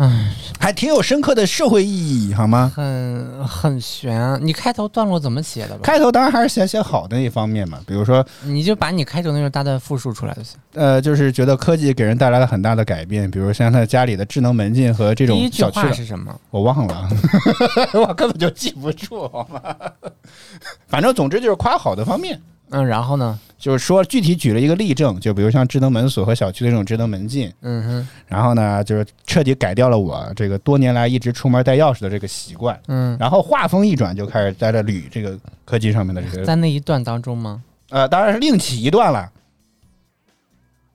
唉，还挺有深刻的社会意义，好吗？很很悬。你开头段落怎么写的吧？开头当然还是写写好的那一方面嘛，比如说你就把你开头那种大段复述出来就行。呃，就是觉得科技给人带来了很大的改变，比如像他家里的智能门禁和这种第一句小区是什么？我忘了，我根本就记不住，好吗？反正总之就是夸好的方面，嗯，然后呢？就是说具体举了一个例证，就比如像智能门锁和小区的这种智能门禁，嗯哼，然后呢，就是彻底改掉了我这个多年来一直出门带钥匙的这个习惯。嗯，然后话锋一转，就开始在这捋这个科技上面的这个在那一段当中吗？呃，当然是另起一段了，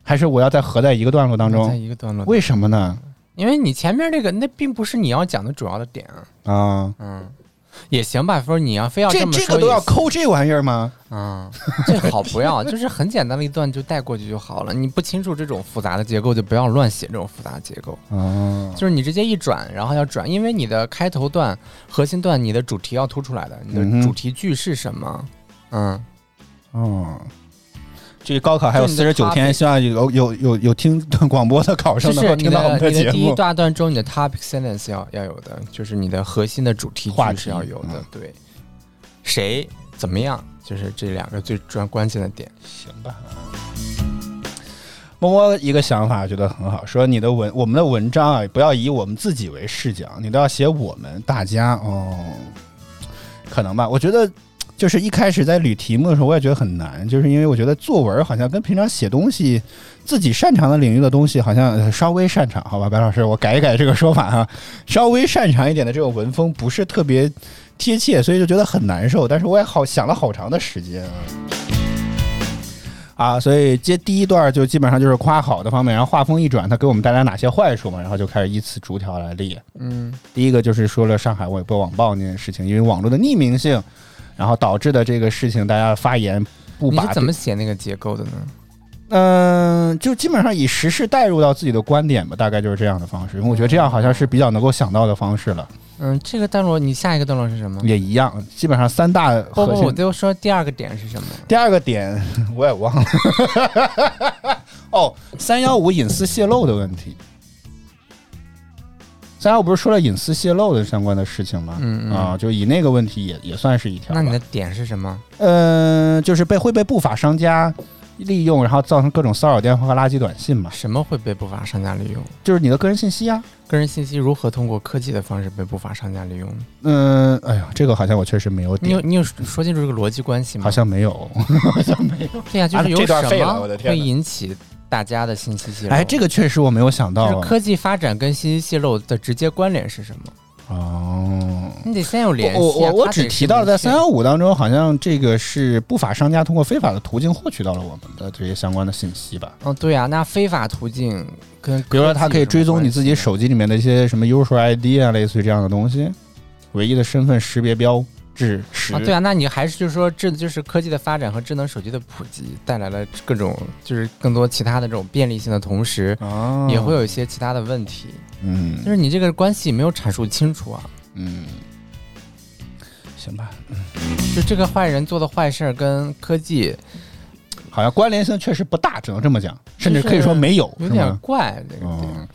还是我要再合在一个段落当在中？一个段落，为什么呢？因为你前面这个那并不是你要讲的主要的点啊。啊，嗯，也行吧，说你要非要这这么说都要抠这玩意儿吗？嗯，最好不要，就是很简单的一段就带过去就好了。你不清楚这种复杂的结构，就不要乱写这种复杂的结构。哦，就是你直接一转，然后要转，因为你的开头段、核心段，你的主题要突出来的，你的主题句是什么？嗯，哦，这高考还有四十九天，希望有有有有听 广播的考生能够听到我们的节目。第一大段中你的 topic sentence 要要有的，就是你的核心的主题句是要有的嗯。对，谁怎么样，就是这两个最专关键的点。行吧。摸摸一个想法，觉得很好，说你的文我们的文章啊，不要以我们自己为视角，你都要写我们大家哦，可能吧？我觉得就是一开始在捋题目的时候，我也觉得很难，就是因为我觉得作文好像跟平常写东西自己擅长的领域的东西好像呃稍微擅长，好吧，白老师，我改一改这个说法哈，稍微擅长一点的这种文风不是特别贴切，所以就觉得很难受。但是我也好想了好长的时间啊。啊，所以接第一段就基本上就是夸好的方面，然后话锋一转，它给我们带来哪些坏处嘛，然后就开始依次逐条来列。嗯，第一个就是说了上海微博网暴那件事情，因为网络的匿名性，然后导致的这个事情，大家发言不把你是怎么写那个结构的呢？嗯、就基本上以时事带入到自己的观点吧，大概就是这样的方式。因为我觉得这样好像是比较能够想到的方式了，嗯，这个段落你下一个段落是什么？也一样，基本上三大不不，我。就说第二个点是什么？第二个点我也忘了，哦，三幺五隐私泄露的问题。三幺五不是说了隐私泄露的相关的事情吗？嗯嗯啊，就以那个问题也也算是一条。那你的点是什么？嗯、就是被会被不法商家利用，然后造成各种骚扰电话和垃圾短信嘛，什么会被不法商家利用？就是你的个人信息啊。个人信息如何通过科技的方式被不法商家利用？嗯，哎呀，这个好像我确实没有点，你有你有说清楚这个逻辑关系吗？好像没有。好像没有对呀、就是有什么我的天哪会引起大家的信息泄露。哎，这个确实我没有想到啊。就是科技发展跟信息泄露的直接关联是什么？哦，你得先有联系、啊。我我我只提到了在三幺五当中，好像这个是不法商家通过非法的途径获取到了我们的这些相关的信息吧。哦，对啊，那非法途径跟比如说，它可以追踪你自己手机里面的一些什么 user ID 啊，类似于这样的东西，唯一的身份识别标志识。啊，对啊，那你还是就是说智就是科技的发展和智能手机的普及带来了各种就是更多其他的这种便利性的同时，啊，也会有一些其他的问题，嗯就是你这个关系没有阐述清楚啊。嗯，行吧，就这个坏人做的坏事跟科技好像关联性确实不大，只能这么讲，甚至可以说没有，有点？怪，这个点。嗯，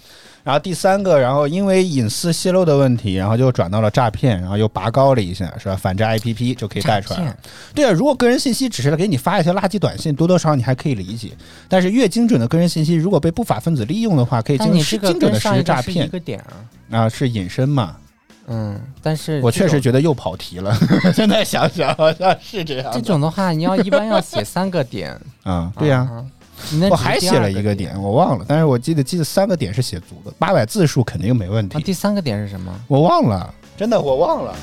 然后第三个，然后因为隐私泄露的问题，然后就转到了诈骗，然后又拔高了一下，是吧？反诈 APP 就可以带出来了。对啊，如果个人信息只是给你发一些垃圾短信，多多少少你还可以理解。但是越精准的个人信息，如果被不法分子利用的话，可以进行精准的实施诈骗个点啊，啊，是隐身嘛？嗯，但是我确实觉得又跑题了，现在想想好像是这样这。种的话，你要一般要写三个点。啊，对呀、我还写了一个点，我忘了，但是我记得记得三个点是写足的，八百字数肯定没问啊，题。第三个点是什么？我忘了，真的我忘了。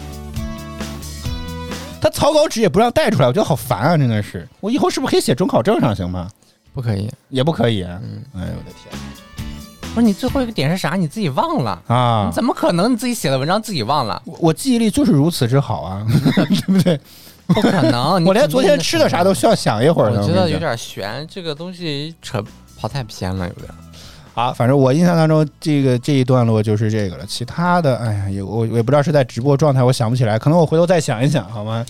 他草稿纸也不让带出来，我觉得好烦啊！真的是，我以后是不是可以写准考证上行吗？不可以。也不可以。嗯，哎呦我的天不是你最后一个点是啥？你自己忘了？啊你！怎么可能你自己写的文章自己忘了？我我记忆力就是如此之好啊，对不对？不可能！我连昨天吃的啥都需要想一会儿呢。我觉得有点悬，这个东西扯跑太偏了，有点。啊，反正我印象当中，这个这一段落就是这个了。其他的，哎呀，也我我也不知道是在直播状态，我想不起来，可能我回头再想一想，好吗？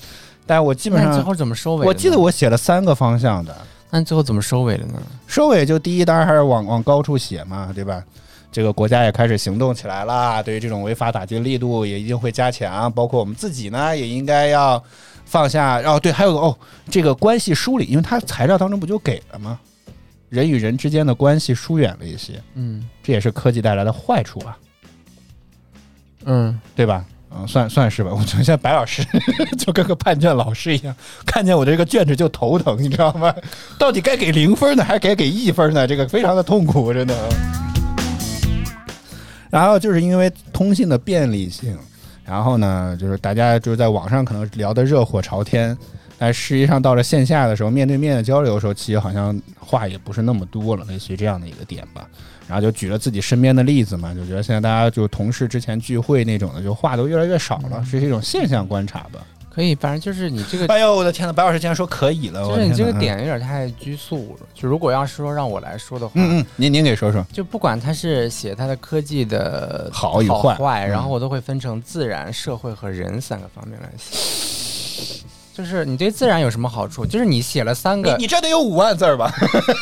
但我基本上，最后怎么收尾？我记得我写了三个方向的，那你最后怎么收尾了呢？收尾就第一，当然还是往往高处写嘛，对吧？这个国家也开始行动起来啦，对于这种违法打击力度也一定会加强，包括我们自己呢，也应该要放下。哦，对，还有个哦，这个关系梳理，因为它材料当中不就给了吗？人与人之间的关系疏远了一些，嗯这也是科技带来的坏处啊，嗯，对吧？嗯，算算是吧。我觉得现在白老师 就跟个判卷老师一样，看见我这个卷子就头疼，你知道吗？到底该给零分呢，还是该给一分呢？这个非常的痛苦，真的。然后就是因为通信的便利性，然后呢，就是大家就是在网上可能聊得热火朝天，但实际上到了线下的时候，面对面的交流的时候，其实好像话也不是那么多了，类似于这样的一个点吧。然后就举了自己身边的例子嘛，就觉得现在大家就同事之前聚会那种的，就话都越来越少了，这是一种现象观察吧。可以，反正就是你这个哎呦，我的天呐，白老师竟然说可以了，就是你这个点有点太拘束了。就如果要是说让我来说的话，嗯嗯，您您给说说，就不管他是写他的科技的好与坏嗯然后我都会分成自然、社会和人三个方面来写。就是你对自然有什么好处？就是你写了三个，你你这得有五万字儿吧？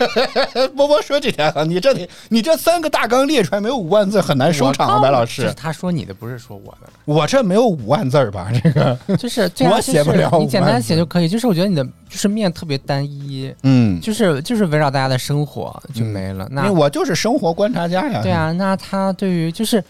波波说这点啊，你这得你这三个大纲列出来没有五万字很难收场啊，白老这是师，他说你的，不是说我的。我这没有五万字儿吧？这个，就是我写不了你简单写就可以。就是我觉得你的就是面特别单一，嗯，就是就是围绕大家的生活就没了。那我就是生活观察家呀。对，啊，那他对于就是。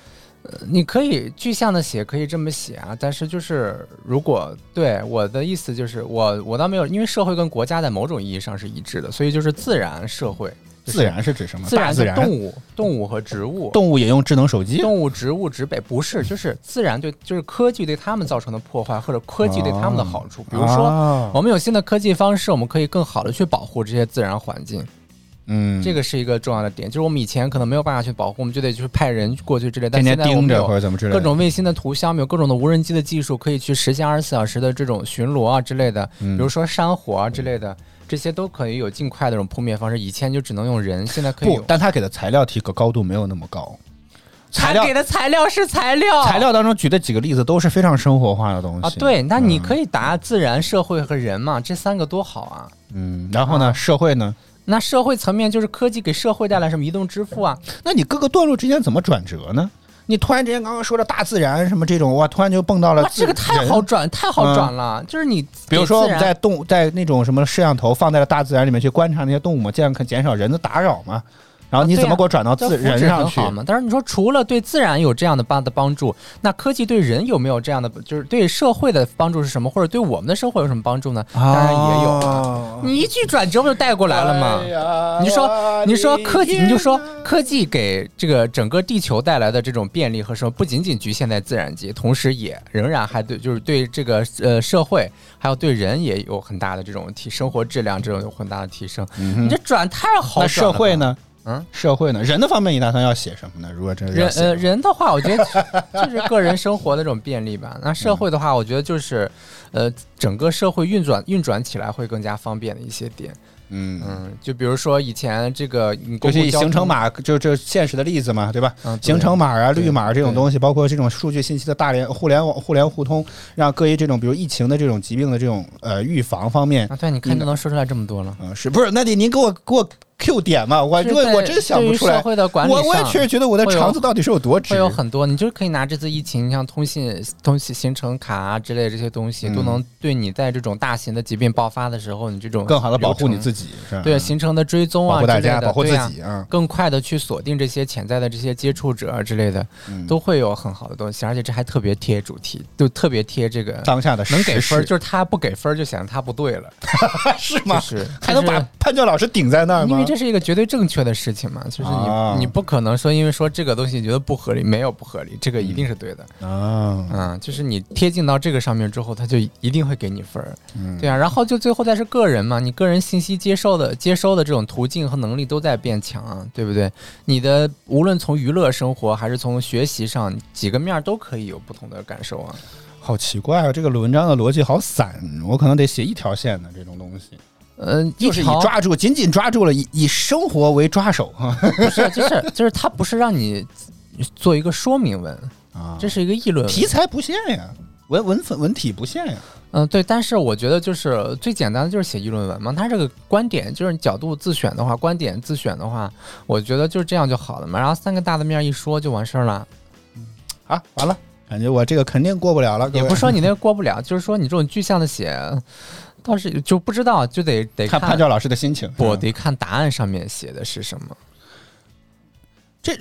呃你可以具象的写，可以这么写啊，但是就是如果对我的意思就是我我倒没有，因为社会跟国家在某种意义上是一致的，所以就是自然社会，就是自然是指什么？自然大自然，动物，动物和植物，动物也用智能手机。动物、植物、植被不是，就是自然对，就是科技对他们造成的破坏，或者科技对他们的好处。比如说，啊我们有新的科技方式，我们可以更好的去保护这些自然环境，嗯，这个是一个重要的点。就是我们以前可能没有办法去保护，我们就得去派人过去之类，但天现在我们天盯着或者有怎么之类的。各种卫星的图像，我们有各种的无人机的技术，可以去实现二十四小时的这种巡逻啊之类的。嗯比如说山火啊之类的，这些都可以有尽快的这种扑灭方式。以前就只能用人，现在可以，。不但他给的材料提高高度没有那么高。材料他给的材料是材料，材料当中举的几个例子都是非常生活化的东西啊，对，那你嗯可以答自然、社会和人嘛，这三个多好啊。嗯，然后呢，社会呢？那社会层面就是科技给社会带来什么移动支付啊？那你各个段落之间怎么转折呢？你突然之间刚刚说的大自然什么这种，哇，突然就蹦到了哇，这个太好转，太好转了。就是你，比如说我们在在动在那种什么摄像头放在了大自然里面去观察那些动物嘛，这样可减少人的打扰嘛。然后你怎么给我转到自这福祉人上去？但是你说除了对自然有这样的帮的帮助，那科技对人有没有这样的，就是对社会的帮助是什么，或者对我们的生活有什么帮助呢？当然也有你一句转折不就带过来了吗？你说，你说科技，你就说科技给这个整个地球带来的这种便利和什么，不仅仅局限在自然界，同时也仍然还对，就是对这个呃社会，还有对人也有很大的这种提生活质量这种有很大的提升。你这转太好了吧？社会呢？嗯，社会呢？人的方面，你打算要写什么呢？如果真是人呃人的话，我觉得 就是个人生活的这种便利吧。那社会的话，我觉得就是呃整个社会运转运转起来会更加方便的一些点。嗯，嗯，就比如说以前这个你尤其以公共，行程码，就这现实的例子嘛，对吧？嗯，对行程码啊、绿码这种东西，包括这种数据信息的大联互联网、互联互通，让各一这种比如疫情的这种疾病的这种呃预防方面，啊，对，你看都能说出来这么多了。嗯，是不是？那得您给我给我 Q 点嘛？我是如果我真想不出来社，会的管理我我也确实觉得我的肠子到底是有多直会。有很多，你就可以拿这次疫情，像通信、通信行程卡啊之类的这些东西，嗯都能对你在这种大型的疾病爆发的时候，你这种更好的保护你，自己，是吧？对行程的追踪啊保护大家，之类的保护自己啊。更快的去锁定这些潜在的这些接触者啊之类的，嗯都会有很好的东西，而且这还特别贴主题，就特别贴这个当下的能给分就是他不给分就显得他不对了，是吗？就是还能把就是潘教老师顶在那儿吗？这是一个绝对正确的事情嘛，就是你、啊你不可能说因为说这个东西你觉得不合理，没有不合理，这个一定是对的。啊，嗯，就是你贴近到这个上面之后，他就一定会给你分儿，嗯对啊，然后就最后再是个人嘛，你个人信息接受的接收的这种途径和能力都在变强啊，对不对？你的无论从娱乐生活还是从学习上，几个面儿都可以有不同的感受啊。好奇怪啊！这个文章的逻辑好散，我可能得写一条线的这种东西，嗯、就是以抓住，紧紧抓住了以以生活为抓手哈不是，就是就是它不是让你做一个说明文，啊这是一个议论文。题材不限呀，文文文文体不限呀。嗯，对，但是我觉得就是最简单的就是写议论文嘛，它这个观点就是角度自选的话，观点自选的话，我觉得就是这样就好了嘛。然后三个大的面一说就完事儿了，啊，完了，感觉我这个肯定过不了了。也位不说你那个过不了，就是说你这种具象的写，倒是就不知道，就得得看潘教老师的心情。不嗯得看答案上面写的是什么。这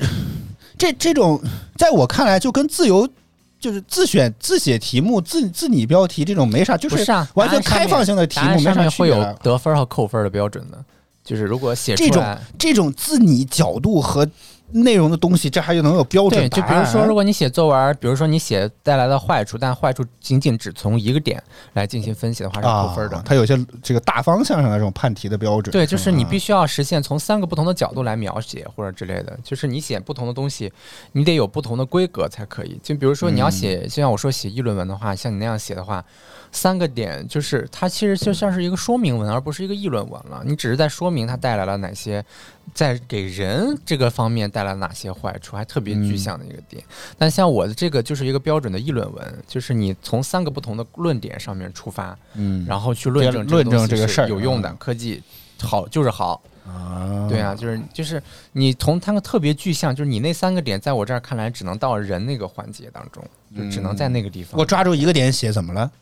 这这种，在我看来就跟自由。就是自选自写题目、自自拟标题这种没啥，就是啊完全开放性的题目没啥上面会有。得分和扣分的标准的，就是如果写这种。这种自拟角度和内容的东西，这还能有标准对，就答案？比如说，如果你写作文，比如说你写带来的坏处，但坏处仅仅只从一个点来进行分析的话是扣分的。啊，它有些这个大方向上的这种判题的标准。对，就是你必须要实现从三个不同的角度来描写或者之类的，就是你写不同的东西，你得有不同的规格才可以。就比如说你要写，就像我说写议论文的话，像你那样写的话，三个点就是它其实就像是一个说明文，而不是一个议论文了。你只是在说明它带来了哪些，在给人这个方面带来了哪些坏处，还特别具象的一个点。但像我的这个就是一个标准的议论文，就是你从三个不同的论点上面出发，嗯，然后去论证论证这个事儿有用的，嗯科技好就是好。啊，对啊，就是就是你从它个特别具象，就是你那三个点，在我这儿看来，只能到人那个环节当中，就只能在那个地方。我抓住一个点写怎么了？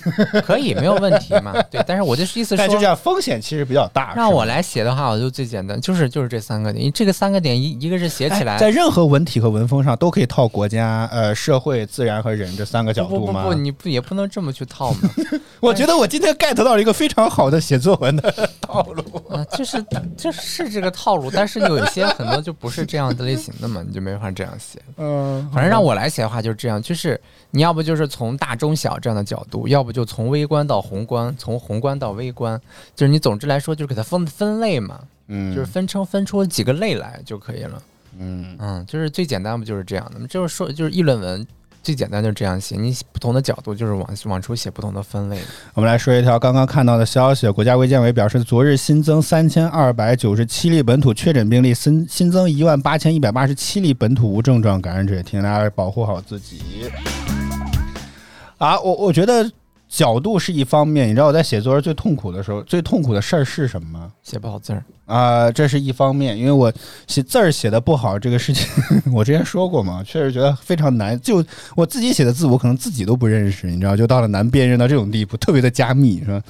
可以没有问题嘛？对，但是我就是意思说，但就这样风险其实比较大。让我来写的话，我就最简单，就是就是这三个点。这个三个点一一个是写起来哎，在任何文体和文风上都可以套国家、呃社会、自然和人这三个角度吗？不不不不，你不也不能这么去套嘛？我觉得我今天 get 到了一个非常好的写作文的 套路。啊，就是就是这个套路，但是有一些很多就不是这样的类型的嘛，你就没法这样写。嗯，反正让我来写的话就是这样，就是你要不就是从大中小这样的角度，要不就从微观到宏观，从宏观到微观，就是你总之来说就是给它分分类嘛，嗯就是分成分出几个类来就可以了。嗯嗯，就是最简单不就是这样的吗？就是说就是议论文最简单就是这样写，你不同的角度就是往往出写不同的分类。我们来说一条刚刚看到的消息，国家卫健委表示，昨日新增三千二百九十七例本土确诊病例，新新增一万八千一百八十七例本土无症状感染者，提醒大家保护好自己。啊，我我觉得角度是一方面，你知道我在写作文最痛苦的时候，最痛苦的事儿是什么吗？写不好字儿，啊、这是一方面，因为我写字儿写的不好，这个事情 我之前说过嘛，确实觉得非常难。就我自己写的字，我可能自己都不认识，你知道，就到了难辨认到这种地步，特别的加密，是吧？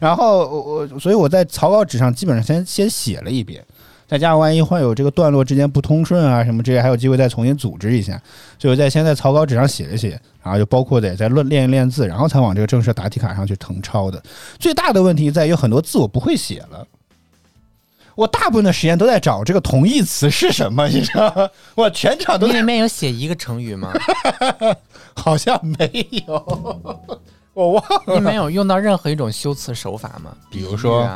然后我我，所以我在草稿纸上基本上先先写了一遍，再加上万一患有这个段落之间不通顺啊什么这些，还有机会再重新组织一下。所以我在先在草稿纸上写一写，然后就包括得再论练一练字，然后才往这个正式答题卡上去誊抄的。最大的问题在于很多字我不会写了。我大部分的时间都在找这个同义词是什么，你知道吗？我全场都在你里面有写一个成语吗？好像没有，我忘了。你没有用到任何一种修辞手法吗？比如说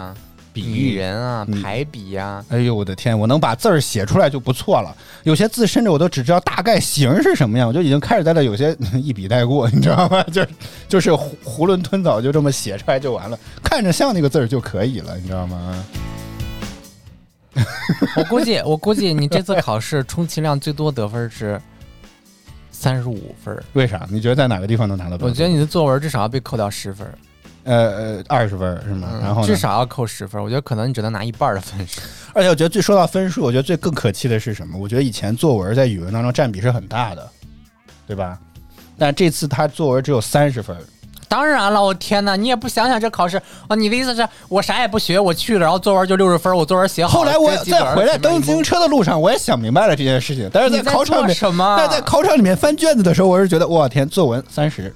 比喻人啊，排比呀、哎呦我的天！我能把字儿写出来就不错了。有些字甚至我都只知道大概形是什么样，我就已经开始在那有些 一笔带过，你知道吗？就是就是囫囫囵吞枣就这么写出来就完了，看着像那个字儿就可以了，你知道吗？我估计，我估计你这次考试充其量最多得分是三十五分。为啥？你觉得在哪个地方能拿到？我觉得你的作文至少要被扣掉十分儿，呃呃二十分是吗？嗯然后至，少要扣十分。我觉得可能你只能拿一半的分数。而且我觉得最说到分数，我觉得最更可气的是什么？我觉得以前作文在语文当中占比是很大的，对吧？但这次他作文只有三十分，当然了，我天哪，你也不想想这考试啊？你的意思是我啥也不学，我去了，然后作文就六十分，我作文写好了。后来我在回来蹬自行车的路上，我也想明白了这件事情，但是在考场里面，什么？但是在考场里面翻卷子的时候，我是觉得，我天，作文三十，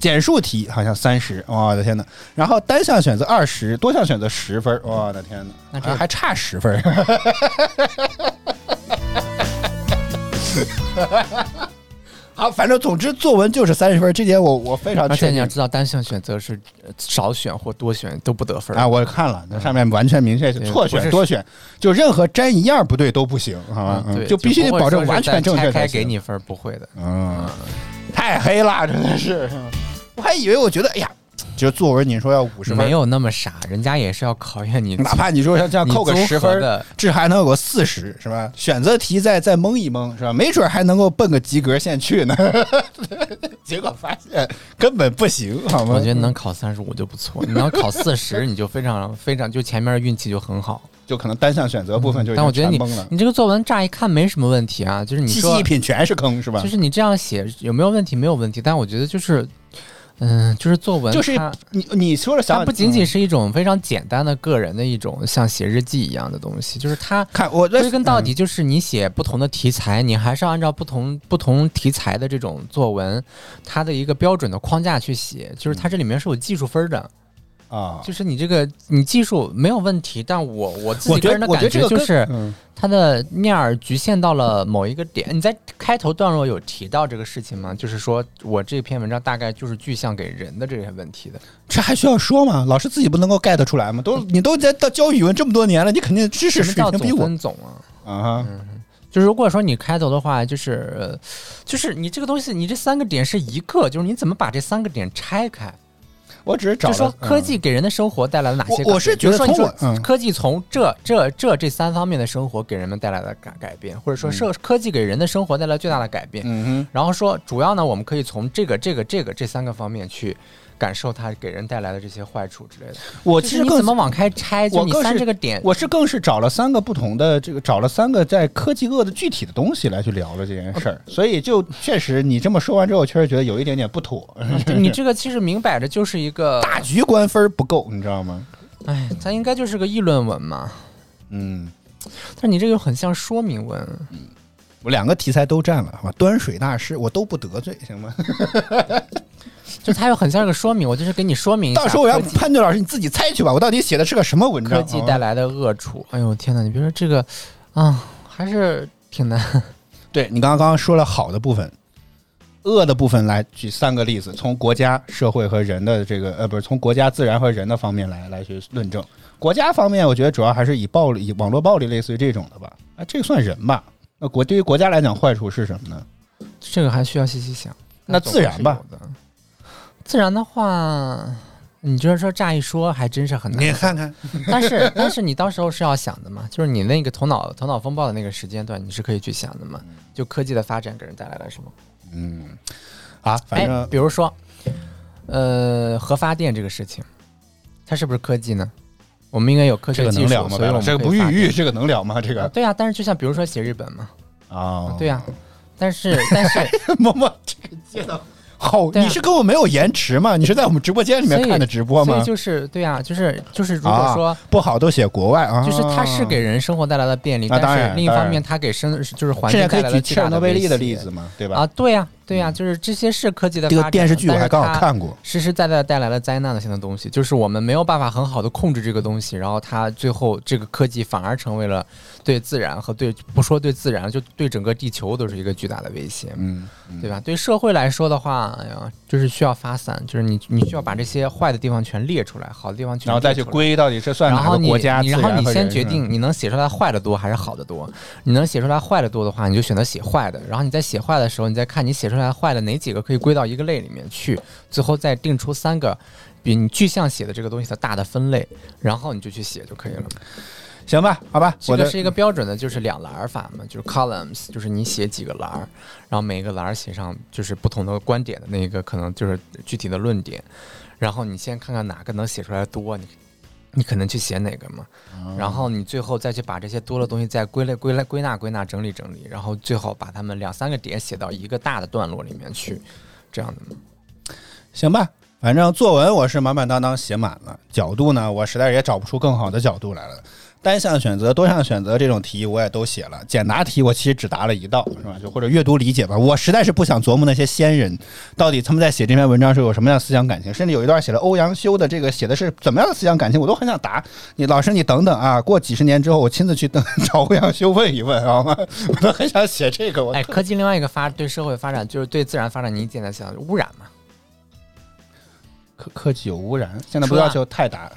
简述题好像三十，我的天呐，然后单项选择二十，多项选择十分，我的天呐，那这还还差十分。好，反正总之作文就是三十分，这点我我非常而且确定。你要知道，单项选择是呃少选或多选都不得分儿啊，我看了，那上面完全明确错选多选，就任何沾一样不对都不行，好吧？嗯，对，就必须得保证完全正确才给你分儿，不会的。嗯，太黑了，真的是。我还以为，我觉得，哎呀，就作文你说要五十分，没，有那么傻，人家也是要考验你，哪怕你说要这样扣个十分，的，这还能有个四十，是吧？选择题再再蒙一蒙，是吧？没准还能够奔个及格线去呢。结果发现根本不行，好吗？我觉得能考三十五就不错，你能考四十，你就非常非常，就前面运气就很好。就可能单项选择部分就但我觉得你蒙了，你这个作文乍一看没什么问题啊，就是你细说细一品全是坑，是吧？就是你这样写有没有问题？没有问题，但我觉得就是，嗯，就是作文就是它你你说了想它不仅仅嗯。是一种非常简单的个人的一种像写日记一样的东西，就是它看我归根到嗯。底就是你写不同的题材，你还是要按照不同不同题材的这种作文，它的一个标准的框架去写，就是它这里面是有技术分的，啊，就是你这个你技术没有问题，但我我自己个人的感觉就是嗯它的面儿局限到了某一个点。你在开头段落有提到这个事情吗？就是说我这篇文章大概就是具象给人的这些问题的。这还需要说吗？老师自己不能够 get 出来吗？都你都在教语文这么多年了，你肯定知识水平比我分总啊？啊哈。就如果说你开头的话，就是呃就是你这个东西，你这三个点是一个，就是你怎么把这三个点拆开？我只是找科技给人的生活带来了哪些改变？我我是觉得从科技从这这这这三方面的生活给人们带来了改改变，或者说社科技给人的生活带来最大的改变。嗯哼，然后说，主要呢，我们可以从这个、这个、这个这三个方面去感受它给人带来的这些坏处之类的。我其实更怎么往开拆？就你我更是三这个点，我是更是找了三个不同的这个，找了三个在科技恶的具体的东西来去聊了这件事儿，所以就确实你这么说完之后，确实觉得有一点点不妥，你这个其实明摆着就是一个，大局观分不够，你知道吗？哎，它应该就是个议论文嘛。嗯，但是你这个很像说明文，我两个题材都占了，好吧？端水大师我都不得罪，行吗？就它又很像个说明，我就是给你说明一下到时候我让科技潘队老师你自己猜去吧，我到底写的是个什么文章？科技带来的恶处。哎呦天哪，你别说这个啊，还是挺难。对你刚刚刚刚说了好的部分，恶的部分来举三个例子，从国家、社会和人的这个呃，不是从国家、自然和人的方面来来去论证。国家方面，我觉得主要还是以暴力、以网络暴力类似于这种的吧。啊，这个算人吧？那国对于国家来讲，坏处是什么呢？这个还需要细细想。那自然吧。自然的话，你就是说乍一说还真是很难。你看看，但是但是你到时候是要想的嘛，就是你那个头脑头脑风暴的那个时间段，你是可以去想的嘛。就科技的发展给人带来了什么？嗯，啊，反哎，正比如说，呃，核发电这个事情，它是不是科技呢？我们应该有科学技术，个能聊吗？所以我们这个不孕育，这个能聊吗？这个啊对呀、但是就像比如说写日本嘛，啊，对呀、但是但是 默默这个接到，好，你是跟我没有延迟吗？你是在我们直播间里面看的直播吗所以？就是对啊，就是就是如果说。啊不好都写国外啊，就是它是给人生活带来的便利，啊但是另一方面，它给生就是环境带来了举切尔诺贝巨大的威力的例子嘛，对吧？啊，对呀、对呀、就是这些是科技的电视剧我还刚好看过，实实在在带来了灾难性的东西，就是我们没有办法很好的控制这个东西，然后它最后这个科技反而成为了对自然和对不说对自然，就对整个地球都是一个巨大的威胁，嗯，对吧？对社会来说的话，哎呀，就是需要发散，就是你你需要把这些坏的地方全列出来，好的地方全然后再去列出来归到底是算哪然后你个国家？你然后你自然和人是先决定你能写出来坏的多还是好的多。你能写出来坏的多的话，你就选择写坏的。然后你在写坏的时候，你再看你写出来坏的哪几个可以归到一个类里面去，最后再定出三个比你具象写的这个东西的大的分类，然后你就去写就可以了。行吧？好吧，我的这个是一个标准的，就是两栏儿法嘛，就是 columns，就是你写几个栏儿，然后每个栏儿写上就是不同的观点的那个可能就是具体的论点，然后你先看看哪个能写出来多，你你可能去写哪个嘛，然后你最后再去把这些多的东西再归类归类归纳归纳整理整理，然后最后把它们两三个点写到一个大的段落里面去，这样的嘛。行吧。反正作文我是满满当当写满了，角度呢，我实在也找不出更好的角度来了。单项选择、多项选择这种题我也都写了，简答题我其实只答了一道，是吧？就或者阅读理解吧。我实在是不想琢磨那些先人到底他们在写这篇文章时候有什么样的思想感情，甚至有一段写了欧阳修的这个写的是怎么样的思想感情，我都很想答。你老师你等等啊，过几十年之后我亲自去等 找欧阳修问一问好吗？我都很想写这个。我哎，科技另外一个发对社会发展就是对自然发展，你简单想污染嘛。科科技有污染，现在不要求太大。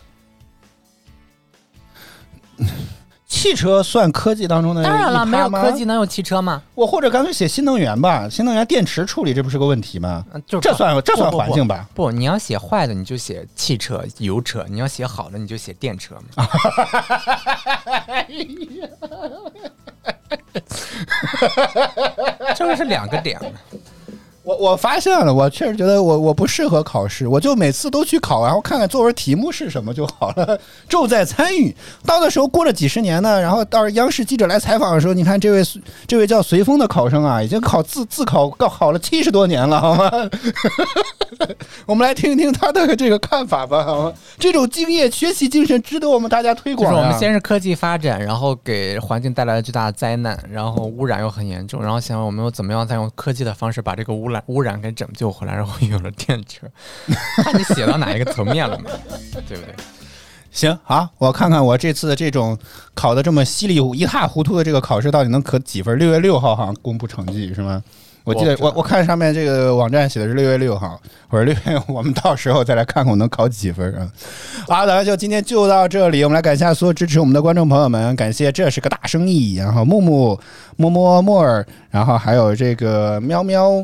汽车算科技当中的当然了，一趴吗没有科技，能有汽车吗？我或者干脆写新能源吧，新能源电池处理这不是个问题吗？嗯，就是这算这算不不环境吧？不，你要写坏的，你就写汽车、油车；你要写好的，你就写电车嘛。这个是两个点嘛。我我发现了，我确实觉得我我不适合考试，我就每次都去考，然后看看作文题目是什么就好了，重在参与。到的时候过了几十年呢，然后到央视记者来采访的时候，你看这位这位叫随风的考生啊，已经考自自考考考了七十多年了，好吗？我们来听一听他的这个看法吧，好吗？这种敬业学习精神值得我们大家推就是广、啊。我们先是科技发展，然后给环境带来了巨大的灾难，然后污染又很严重，然后想我们又怎么样再用科技的方式把这个污染污染给拯救回来，然后有了电车，看你写到哪一个层面了嘛，对不对？行好，我看看我这次的这种考的这么稀里一塌糊涂的这个考试到底能考几分？六月六号好像公布成绩是吗？我记得我我看上面这个网站写的是六月六号，我说六月我们到时候再来看看我能考几分啊？好，咱们就今天就到这里，我们来感谢所有支持我们的观众朋友们，感谢这是个大生意，然后木木、摸摸、木耳，然后还有这个喵喵。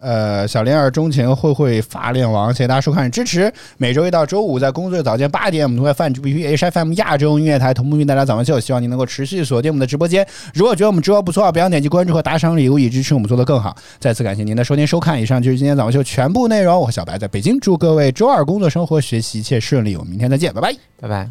呃，小莲儿钟情慧慧发恋王，谢谢大家收看支持。每周一到周五在工作日早间八点，我们都会饭 G B P H F M 亚洲音乐台同步为大家早上秀，希望您能够持续锁定我们的直播间。如果觉得我们直播不错，不要点击关注和打赏礼物，以支持我们做得更好。再次感谢您的收听收看，以上就是今天早上秀全部内容。我和小白在北京，祝各位周二工作生活学习一切顺利。我们明天再见，拜拜。拜拜。